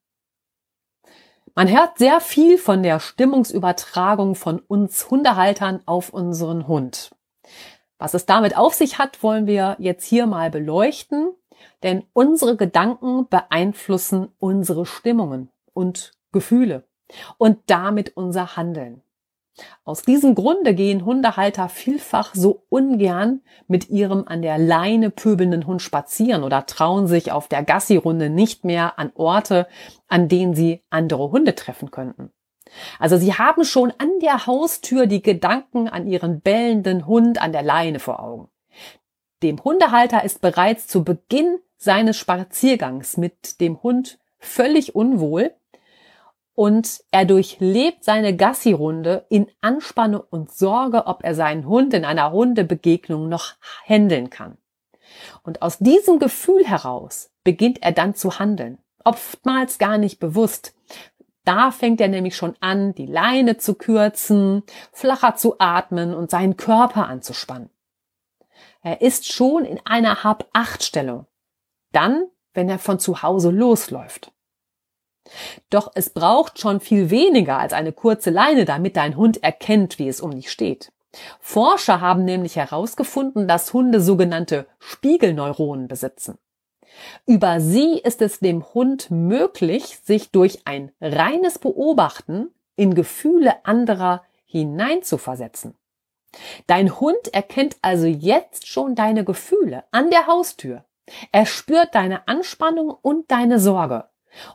Man hört sehr viel von der Stimmungsübertragung von uns Hundehaltern auf unseren Hund. Was es damit auf sich hat, wollen wir jetzt hier mal beleuchten. Denn unsere Gedanken beeinflussen unsere Stimmungen und Gefühle und damit unser Handeln. Aus diesem Grunde gehen Hundehalter vielfach so ungern mit ihrem an der Leine pöbelnden Hund spazieren oder trauen sich auf der Gassi-Runde nicht mehr an Orte, an denen sie andere Hunde treffen könnten. Also sie haben schon an der Haustür die Gedanken an ihren bellenden Hund an der Leine vor Augen. Dem Hundehalter ist bereits zu Beginn seines Spaziergangs mit dem Hund völlig unwohl und er durchlebt seine Gassi-Runde in Anspannung und Sorge, ob er seinen Hund in einer Hundebegegnung noch handeln kann. Und aus diesem Gefühl heraus beginnt er dann zu handeln. Oftmals gar nicht bewusst. Da fängt er nämlich schon an, die Leine zu kürzen, flacher zu atmen und seinen Körper anzuspannen. Er ist schon in einer Hab-Acht-Stellung. Dann, wenn er von zu Hause losläuft. Doch es braucht schon viel weniger als eine kurze Leine, damit dein Hund erkennt, wie es um dich steht. Forscher haben nämlich herausgefunden, dass Hunde sogenannte Spiegelneuronen besitzen. Über sie ist es dem Hund möglich, sich durch ein reines Beobachten in Gefühle anderer hineinzuversetzen. Dein Hund erkennt also jetzt schon deine Gefühle an der Haustür. Er spürt deine Anspannung und deine Sorge.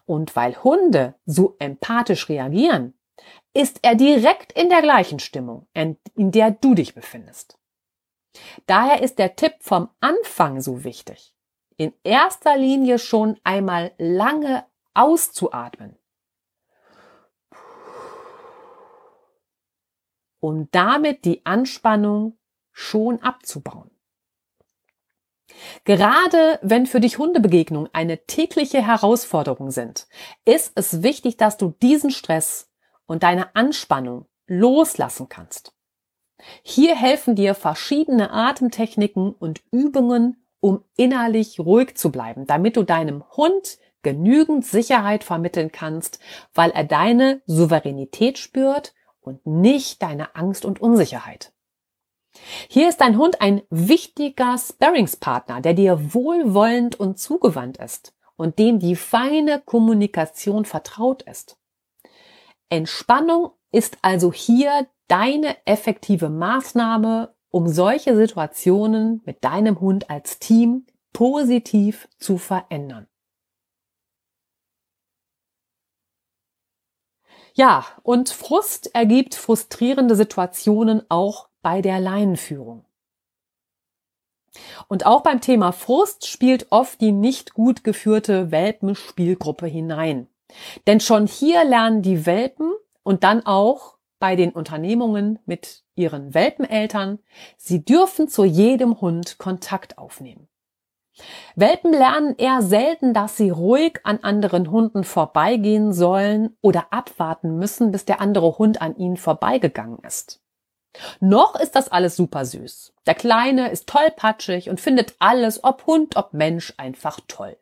Und weil Hunde so empathisch reagieren, ist er direkt in der gleichen Stimmung, in der du dich befindest. Daher ist der Tipp vom Anfang so wichtig. In erster Linie schon einmal lange auszuatmen. Um damit die Anspannung schon abzubauen. Gerade wenn für dich Hundebegegnungen eine tägliche Herausforderung sind, ist es wichtig, dass du diesen Stress und deine Anspannung loslassen kannst. Hier helfen dir verschiedene Atemtechniken und Übungen, um innerlich ruhig zu bleiben, damit du deinem Hund genügend Sicherheit vermitteln kannst, weil er deine Souveränität spürt und nicht deine Angst und Unsicherheit. Hier ist dein Hund ein wichtiger Sparringspartner, der dir wohlwollend und zugewandt ist und dem die feine Kommunikation vertraut ist. Entspannung ist also hier deine effektive Maßnahme, um solche Situationen mit deinem Hund als Team positiv zu verändern. Ja, und Frust ergibt frustrierende Situationen auch bei der Leinenführung. Und auch beim Thema Frust spielt oft die nicht gut geführte Welpenspielgruppe hinein. Denn schon hier lernen die Welpen und dann auch bei den Unternehmungen mit ihren Welpeneltern, sie dürfen zu jedem Hund Kontakt aufnehmen. Welpen lernen eher selten, dass sie ruhig an anderen Hunden vorbeigehen sollen oder abwarten müssen, bis der andere Hund an ihnen vorbeigegangen ist. Noch ist das alles super süß. Der Kleine ist tollpatschig und findet alles, ob Hund, ob Mensch, einfach toll.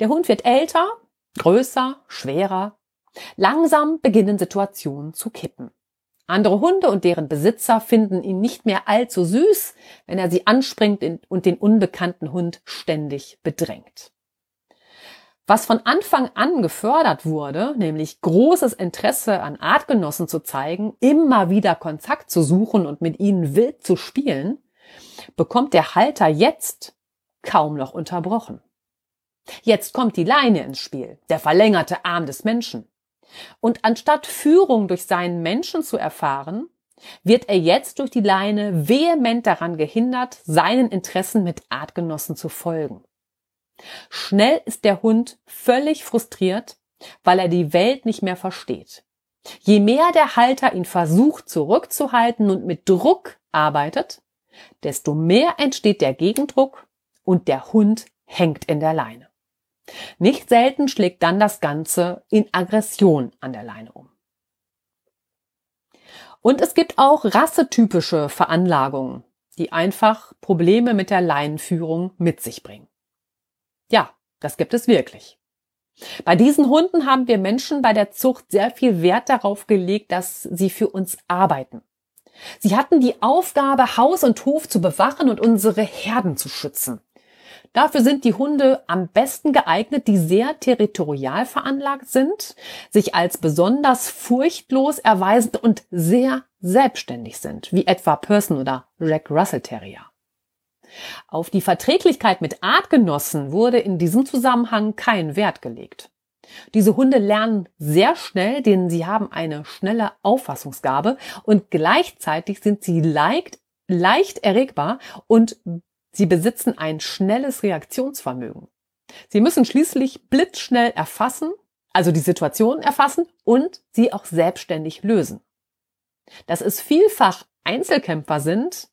Der Hund wird älter, größer, schwerer. Langsam beginnen Situationen zu kippen. Andere Hunde und deren Besitzer finden ihn nicht mehr allzu süß, wenn er sie anspringt und den unbekannten Hund ständig bedrängt. Was von Anfang an gefördert wurde, nämlich großes Interesse an Artgenossen zu zeigen, immer wieder Kontakt zu suchen und mit ihnen wild zu spielen, bekommt der Halter jetzt kaum noch unterbrochen. Jetzt kommt die Leine ins Spiel, der verlängerte Arm des Menschen. Und anstatt Führung durch seinen Menschen zu erfahren, wird er jetzt durch die Leine vehement daran gehindert, seinen Interessen mit Artgenossen zu folgen. Schnell ist der Hund völlig frustriert, weil er die Welt nicht mehr versteht. Je mehr der Halter ihn versucht zurückzuhalten und mit Druck arbeitet, desto mehr entsteht der Gegendruck und der Hund hängt in der Leine. Nicht selten schlägt dann das Ganze in Aggression an der Leine um. Und es gibt auch rassetypische Veranlagungen, die einfach Probleme mit der Leinenführung mit sich bringen. Ja, das gibt es wirklich. Bei diesen Hunden haben wir Menschen bei der Zucht sehr viel Wert darauf gelegt, dass sie für uns arbeiten. Sie hatten die Aufgabe, Haus und Hof zu bewachen und unsere Herden zu schützen. Dafür sind die Hunde am besten geeignet, die sehr territorial veranlagt sind, sich als besonders furchtlos erweisen und sehr selbstständig sind, wie etwa Person oder Jack Russell Terrier. Auf die Verträglichkeit mit Artgenossen wurde in diesem Zusammenhang kein Wert gelegt. Diese Hunde lernen sehr schnell, denn sie haben eine schnelle Auffassungsgabe und gleichzeitig sind sie leicht, leicht erregbar und sie besitzen ein schnelles Reaktionsvermögen. Sie müssen schließlich blitzschnell erfassen, also die Situation erfassen und sie auch selbstständig lösen. Dass es vielfach Einzelkämpfer sind,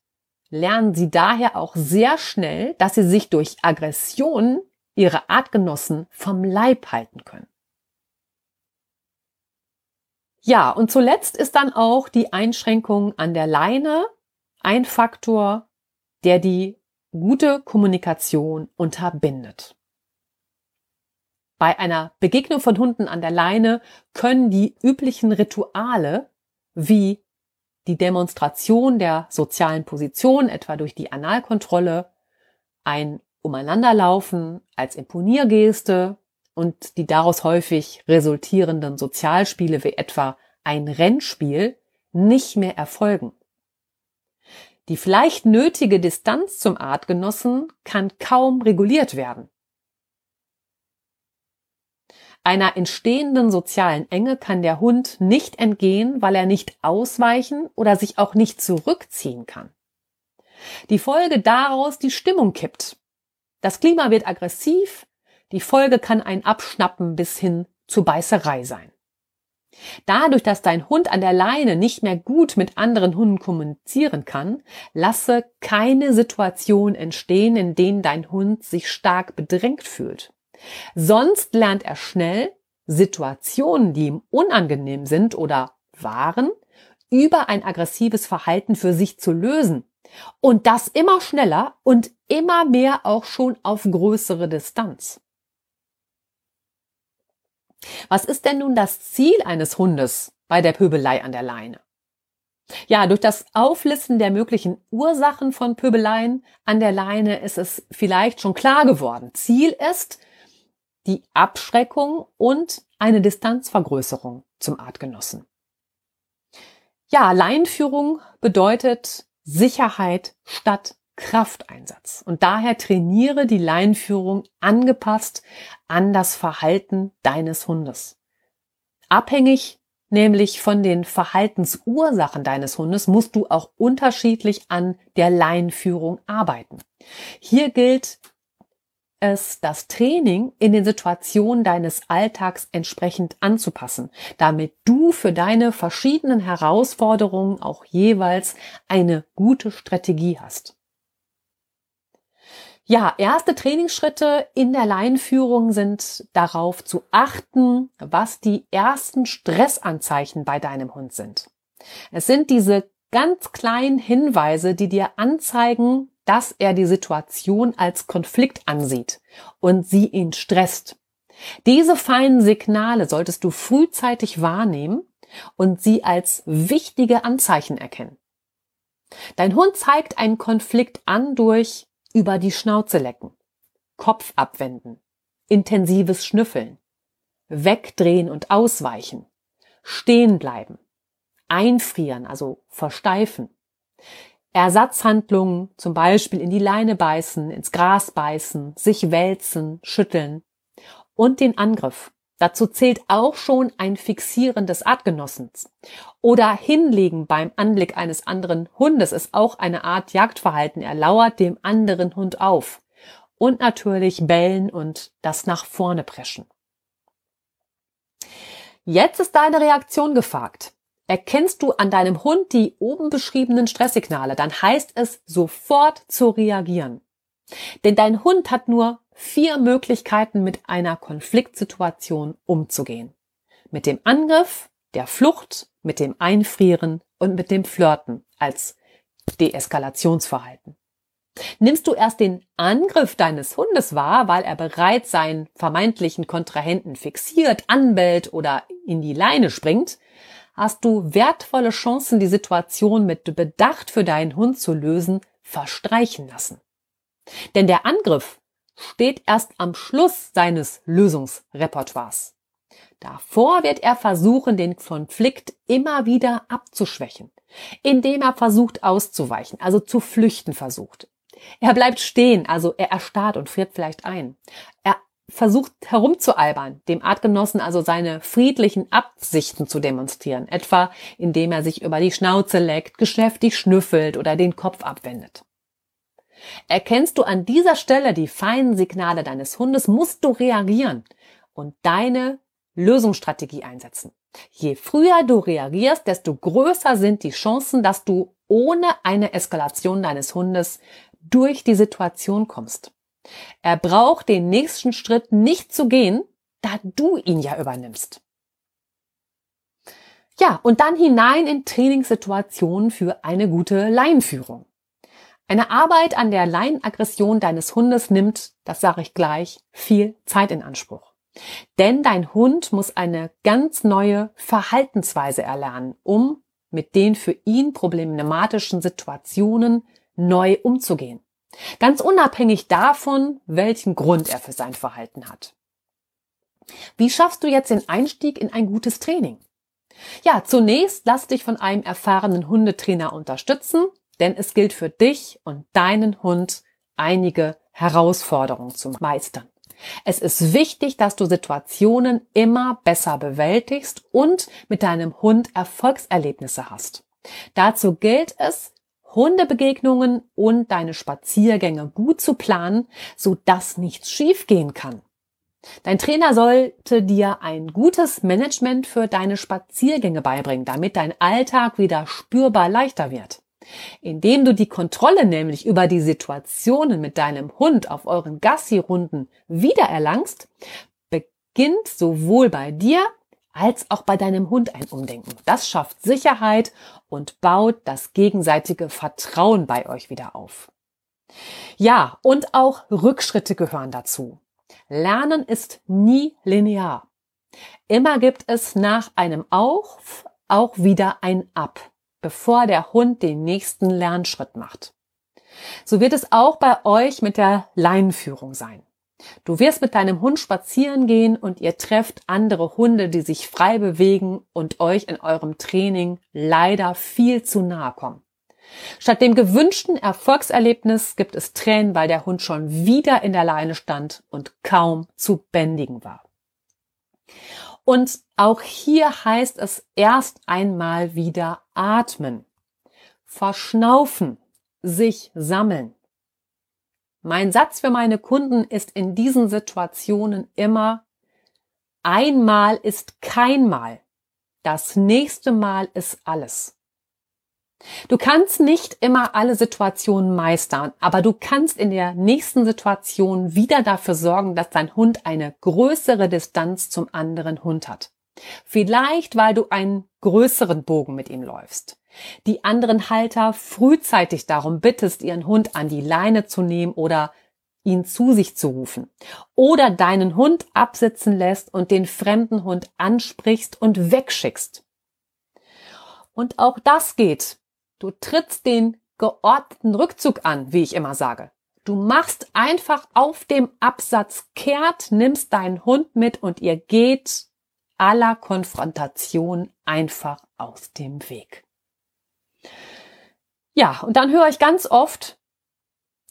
lernen sie daher auch sehr schnell, dass sie sich durch Aggression ihre Artgenossen vom Leib halten können. Ja, und zuletzt ist dann auch die Einschränkung an der Leine ein Faktor, der die gute Kommunikation unterbindet. Bei einer Begegnung von Hunden an der Leine können die üblichen Rituale wie die Demonstration der sozialen Position, etwa durch die Analkontrolle, ein Umeinanderlaufen als Imponiergeste und die daraus häufig resultierenden Sozialspiele wie etwa ein Rennspiel nicht mehr erfolgen. Die vielleicht nötige Distanz zum Artgenossen kann kaum reguliert werden. Einer entstehenden sozialen Enge kann der Hund nicht entgehen, weil er nicht ausweichen oder sich auch nicht zurückziehen kann. Die Folge daraus die Stimmung kippt. Das Klima wird aggressiv, die Folge kann ein Abschnappen bis hin zu Beißerei sein. Dadurch, dass dein Hund an der Leine nicht mehr gut mit anderen Hunden kommunizieren kann, lasse keine Situation entstehen, in denen dein Hund sich stark bedrängt fühlt. Sonst lernt er schnell, Situationen, die ihm unangenehm sind oder waren, über ein aggressives Verhalten für sich zu lösen. Und das immer schneller und immer mehr auch schon auf größere Distanz. Was ist denn nun das Ziel eines Hundes bei der Pöbelei an der Leine? Ja, durch das Auflisten der möglichen Ursachen von Pöbeleien an der Leine ist es vielleicht schon klar geworden. Ziel ist, die Abschreckung und eine Distanzvergrößerung zum Artgenossen. Ja, Leinführung bedeutet Sicherheit statt Krafteinsatz. Und daher trainiere die Leinführung angepasst an das Verhalten deines Hundes. Abhängig nämlich von den Verhaltensursachen deines Hundes musst du auch unterschiedlich an der Leinführung arbeiten. Hier gilt es, das Training in den Situationen deines Alltags entsprechend anzupassen, damit du für deine verschiedenen Herausforderungen auch jeweils eine gute Strategie hast. Ja, erste Trainingsschritte in der Leinführung sind darauf zu achten, was die ersten Stressanzeichen bei deinem Hund sind. Es sind diese ganz kleinen Hinweise, die dir anzeigen, dass er die Situation als Konflikt ansieht und sie ihn stresst. Diese feinen Signale solltest du frühzeitig wahrnehmen und sie als wichtige Anzeichen erkennen. Dein Hund zeigt einen Konflikt an durch über die Schnauze lecken, Kopf abwenden, intensives Schnüffeln, wegdrehen und ausweichen, stehen bleiben, einfrieren, also versteifen, Ersatzhandlungen, zum Beispiel in die Leine beißen, ins Gras beißen, sich wälzen, schütteln. Und den Angriff. Dazu zählt auch schon ein Fixieren des Artgenossens. Oder Hinlegen beim Anblick eines anderen Hundes ist auch eine Art Jagdverhalten. Er lauert dem anderen Hund auf. Und natürlich Bellen und das nach vorne preschen. Jetzt ist deine Reaktion gefragt. Erkennst du an deinem Hund die oben beschriebenen Stresssignale, dann heißt es sofort zu reagieren. Denn dein Hund hat nur vier Möglichkeiten, mit einer Konfliktsituation umzugehen. Mit dem Angriff, der Flucht, mit dem Einfrieren und mit dem Flirten als Deeskalationsverhalten. Nimmst du erst den Angriff deines Hundes wahr, weil er bereits seinen vermeintlichen Kontrahenten fixiert, anbellt oder in die Leine springt, hast du wertvolle Chancen, die Situation mit Bedacht für deinen Hund zu lösen, verstreichen lassen. Denn der Angriff steht erst am Schluss seines Lösungsrepertoires. Davor wird er versuchen, den Konflikt immer wieder abzuschwächen, indem er versucht auszuweichen, also zu flüchten versucht. Er bleibt stehen, also er erstarrt und friert vielleicht ein. Er versucht herumzualbern, dem Artgenossen also seine friedlichen Absichten zu demonstrieren, etwa indem er sich über die Schnauze leckt, geschäftig schnüffelt oder den Kopf abwendet. Erkennst du an dieser Stelle die feinen Signale deines Hundes, musst du reagieren und deine Lösungsstrategie einsetzen. Je früher du reagierst, desto größer sind die Chancen, dass du ohne eine Eskalation deines Hundes durch die Situation kommst. Er braucht den nächsten Schritt nicht zu gehen, da du ihn ja übernimmst. Ja, und dann hinein in Trainingssituationen für eine gute Leinführung. Eine Arbeit an der Leinenaggression deines Hundes nimmt, das sage ich gleich, viel Zeit in Anspruch. Denn dein Hund muss eine ganz neue Verhaltensweise erlernen, um mit den für ihn problematischen Situationen neu umzugehen. Ganz unabhängig davon, welchen Grund er für sein Verhalten hat. Wie schaffst du jetzt den Einstieg in ein gutes Training? Ja, zunächst lass dich von einem erfahrenen Hundetrainer unterstützen, denn es gilt für dich und deinen Hund einige Herausforderungen zu meistern. Es ist wichtig, dass du Situationen immer besser bewältigst und mit deinem Hund Erfolgserlebnisse hast. Dazu gilt es, Hundebegegnungen und deine Spaziergänge gut zu planen, so dass nichts schiefgehen kann. Dein Trainer sollte dir ein gutes Management für deine Spaziergänge beibringen, damit dein Alltag wieder spürbar leichter wird. Indem du die Kontrolle nämlich über die Situationen mit deinem Hund auf euren Gassi-Runden wiedererlangst, beginnt sowohl bei dir als auch bei deinem Hund ein Umdenken. Das schafft Sicherheit und baut das gegenseitige Vertrauen bei euch wieder auf. Ja, und auch Rückschritte gehören dazu. Lernen ist nie linear. Immer gibt es nach einem Auf auch wieder ein Ab, bevor der Hund den nächsten Lernschritt macht. So wird es auch bei euch mit der Leinenführung sein. Du wirst mit deinem Hund spazieren gehen und ihr trefft andere Hunde, die sich frei bewegen und euch in eurem Training leider viel zu nahe kommen. Statt dem gewünschten Erfolgserlebnis gibt es Tränen, weil der Hund schon wieder in der Leine stand und kaum zu bändigen war. Und auch hier heißt es erst einmal wieder atmen, verschnaufen, sich sammeln. Mein Satz für meine Kunden ist in diesen Situationen immer, einmal ist kein Mal, das nächste Mal ist alles. Du kannst nicht immer alle Situationen meistern, aber du kannst in der nächsten Situation wieder dafür sorgen, dass dein Hund eine größere Distanz zum anderen Hund hat. Vielleicht, weil du einen größeren Bogen mit ihm läufst die anderen Halter frühzeitig darum bittest, ihren Hund an die Leine zu nehmen oder ihn zu sich zu rufen. Oder deinen Hund absitzen lässt und den fremden Hund ansprichst und wegschickst. Und auch das geht. Du trittst den geordneten Rückzug an, wie ich immer sage. Du machst einfach auf dem Absatz kehrt, nimmst deinen Hund mit und ihr geht aller Konfrontation einfach aus dem Weg. Ja, und dann höre ich ganz oft,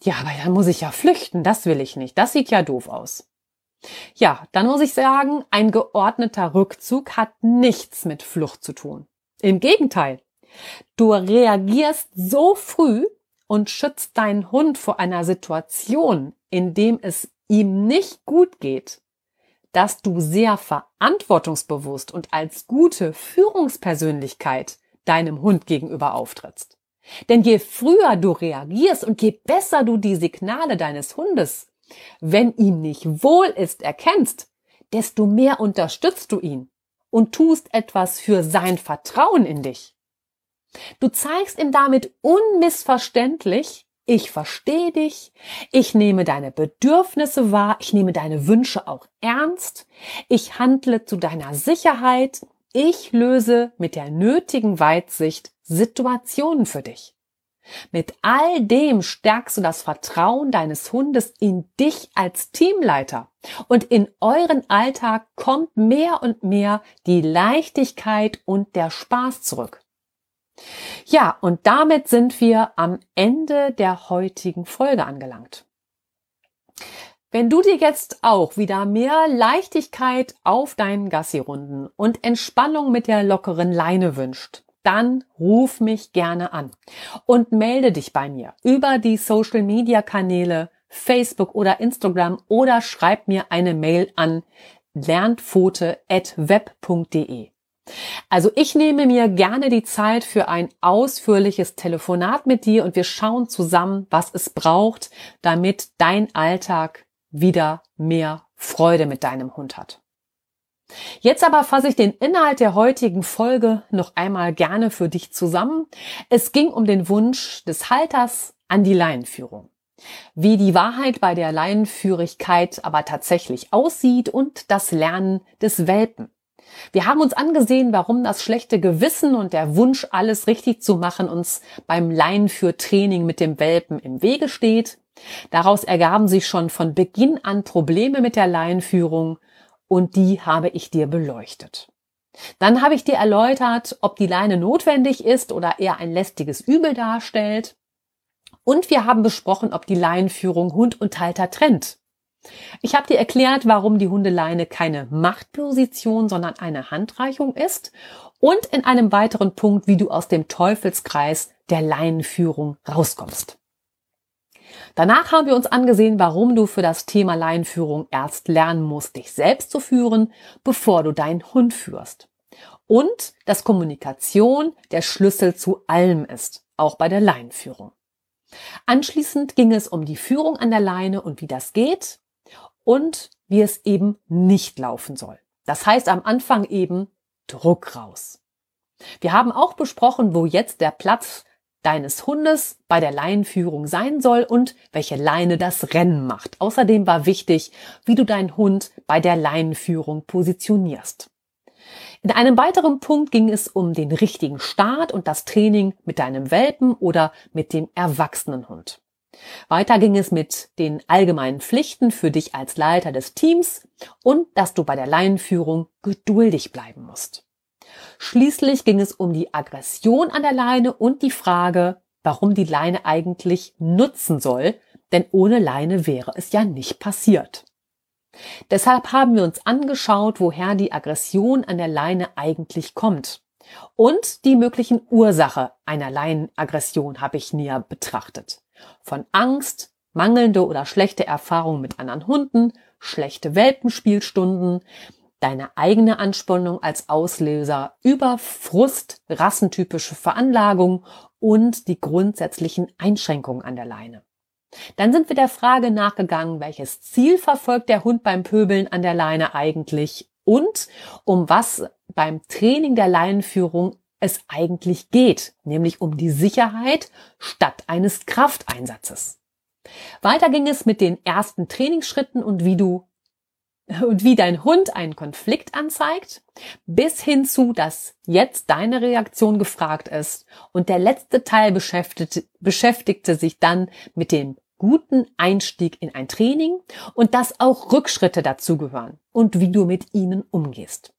ja, aber dann muss ich ja flüchten, das will ich nicht, das sieht ja doof aus. Ja, dann muss ich sagen, ein geordneter Rückzug hat nichts mit Flucht zu tun. Im Gegenteil, du reagierst so früh und schützt deinen Hund vor einer Situation, in dem es ihm nicht gut geht, dass du sehr verantwortungsbewusst und als gute Führungspersönlichkeit deinem Hund gegenüber auftrittst. Denn je früher du reagierst und je besser du die Signale deines Hundes, wenn ihm nicht wohl ist, erkennst, desto mehr unterstützt du ihn und tust etwas für sein Vertrauen in dich. Du zeigst ihm damit unmissverständlich, ich verstehe dich, ich nehme deine Bedürfnisse wahr, ich nehme deine Wünsche auch ernst, ich handle zu deiner Sicherheit, ich löse mit der nötigen Weitsicht Situationen für dich. Mit all dem stärkst du das Vertrauen deines Hundes in dich als Teamleiter. Und in euren Alltag kommt mehr und mehr die Leichtigkeit und der Spaß zurück. Ja, und damit sind wir am Ende der heutigen Folge angelangt. Wenn du dir jetzt auch wieder mehr Leichtigkeit auf deinen Gassi-Runden und Entspannung mit der lockeren Leine wünscht, dann ruf mich gerne an und melde dich bei mir über die Social Media Kanäle Facebook oder Instagram oder schreib mir eine Mail an lernpfote.web.de. Also ich nehme mir gerne die Zeit für ein ausführliches Telefonat mit dir und wir schauen zusammen, was es braucht, damit dein Alltag wieder mehr Freude mit deinem Hund hat. Jetzt aber fasse ich den Inhalt der heutigen Folge noch einmal gerne für dich zusammen. Es ging um den Wunsch des Halters an die Leinenführung. Wie die Wahrheit bei der Leinenführigkeit aber tatsächlich aussieht und das Lernen des Welpen. Wir haben uns angesehen, warum das schlechte Gewissen und der Wunsch, alles richtig zu machen, uns beim Leinenführtraining mit dem Welpen im Wege steht. Daraus ergaben sich schon von Beginn an Probleme mit der Leinenführung und die habe ich dir beleuchtet. Dann habe ich dir erläutert, ob die Leine notwendig ist oder eher ein lästiges Übel darstellt. Und wir haben besprochen, ob die Leinenführung Hund und Halter trennt. Ich habe dir erklärt, warum die Hundeleine keine Machtposition, sondern eine Handreichung ist und in einem weiteren Punkt, wie du aus dem Teufelskreis der Leinenführung rauskommst. Danach haben wir uns angesehen, warum du für das Thema Leinenführung erst lernen musst, dich selbst zu führen, bevor du deinen Hund führst. Und dass Kommunikation der Schlüssel zu allem ist, auch bei der Leinenführung. Anschließend ging es um die Führung an der Leine und wie das geht und wie es eben nicht laufen soll. Das heißt am Anfang eben Druck raus. Wir haben auch besprochen, wo jetzt der Platz deines Hundes bei der Leinenführung sein soll und welche Leine das Rennen macht. Außerdem war wichtig, wie du deinen Hund bei der Leinenführung positionierst. In einem weiteren Punkt ging es um den richtigen Start und das Training mit deinem Welpen oder mit dem erwachsenen Hund. Weiter ging es mit den allgemeinen Pflichten für dich als Leiter des Teams und dass du bei der Leinenführung geduldig bleiben musst. Schließlich ging es um die Aggression an der Leine und die Frage, warum die Leine eigentlich nutzen soll, denn ohne Leine wäre es ja nicht passiert. Deshalb haben wir uns angeschaut, woher die Aggression an der Leine eigentlich kommt. Und die möglichen Ursache einer Leinenaggression habe ich näher betrachtet. Von Angst, mangelnde oder schlechte Erfahrungen mit anderen Hunden, schlechte Welpenspielstunden, deine eigene Anspannung als Auslöser über Frust, rassentypische Veranlagung und die grundsätzlichen Einschränkungen an der Leine. Dann sind wir der Frage nachgegangen, welches Ziel verfolgt der Hund beim Pöbeln an der Leine eigentlich und um was beim Training der Leinenführung es eigentlich geht, nämlich um die Sicherheit statt eines Krafteinsatzes. Weiter ging es mit den ersten Trainingsschritten und wie du und wie dein Hund einen Konflikt anzeigt, bis hin zu, dass jetzt deine Reaktion gefragt ist. Und der letzte Teil beschäftigte, beschäftigte sich dann mit dem guten Einstieg in ein Training und dass auch Rückschritte dazugehören und wie du mit ihnen umgehst.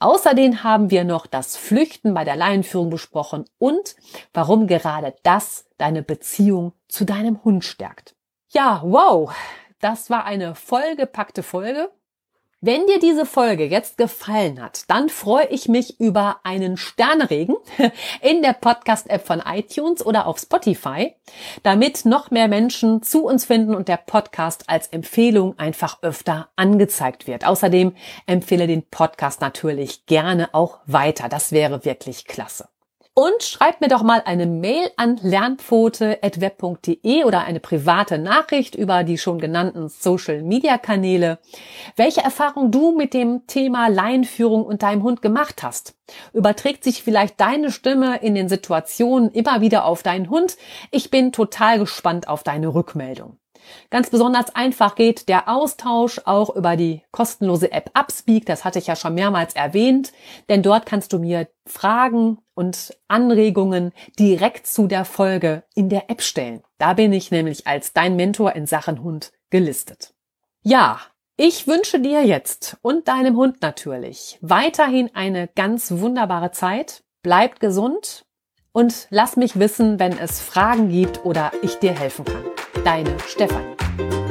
Außerdem haben wir noch das Flüchten bei der Laienführung besprochen und warum gerade das deine Beziehung zu deinem Hund stärkt. Ja, wow, das war eine vollgepackte Folge. Wenn dir diese Folge jetzt gefallen hat, dann freue ich mich über einen Sterneregen in der Podcast-App von iTunes oder auf Spotify, damit noch mehr Menschen zu uns finden und der Podcast als Empfehlung einfach öfter angezeigt wird. Außerdem empfehle den Podcast natürlich gerne auch weiter. Das wäre wirklich klasse. Und schreib mir doch mal eine Mail an lernpfote.web.de oder eine private Nachricht über die schon genannten Social Media Kanäle, welche Erfahrung du mit dem Thema Laienführung und deinem Hund gemacht hast. Überträgt sich vielleicht deine Stimme in den Situationen immer wieder auf deinen Hund? Ich bin total gespannt auf deine Rückmeldung. Ganz besonders einfach geht der Austausch auch über die kostenlose App Upspeak. Das hatte ich ja schon mehrmals erwähnt, denn dort kannst du mir Fragen und Anregungen direkt zu der Folge in der App stellen. Da bin ich nämlich als dein Mentor in Sachen Hund gelistet. Ja, ich wünsche dir jetzt und deinem Hund natürlich weiterhin eine ganz wunderbare Zeit. Bleibt gesund und lass mich wissen, wenn es Fragen gibt oder ich dir helfen kann. Deine Stefanie.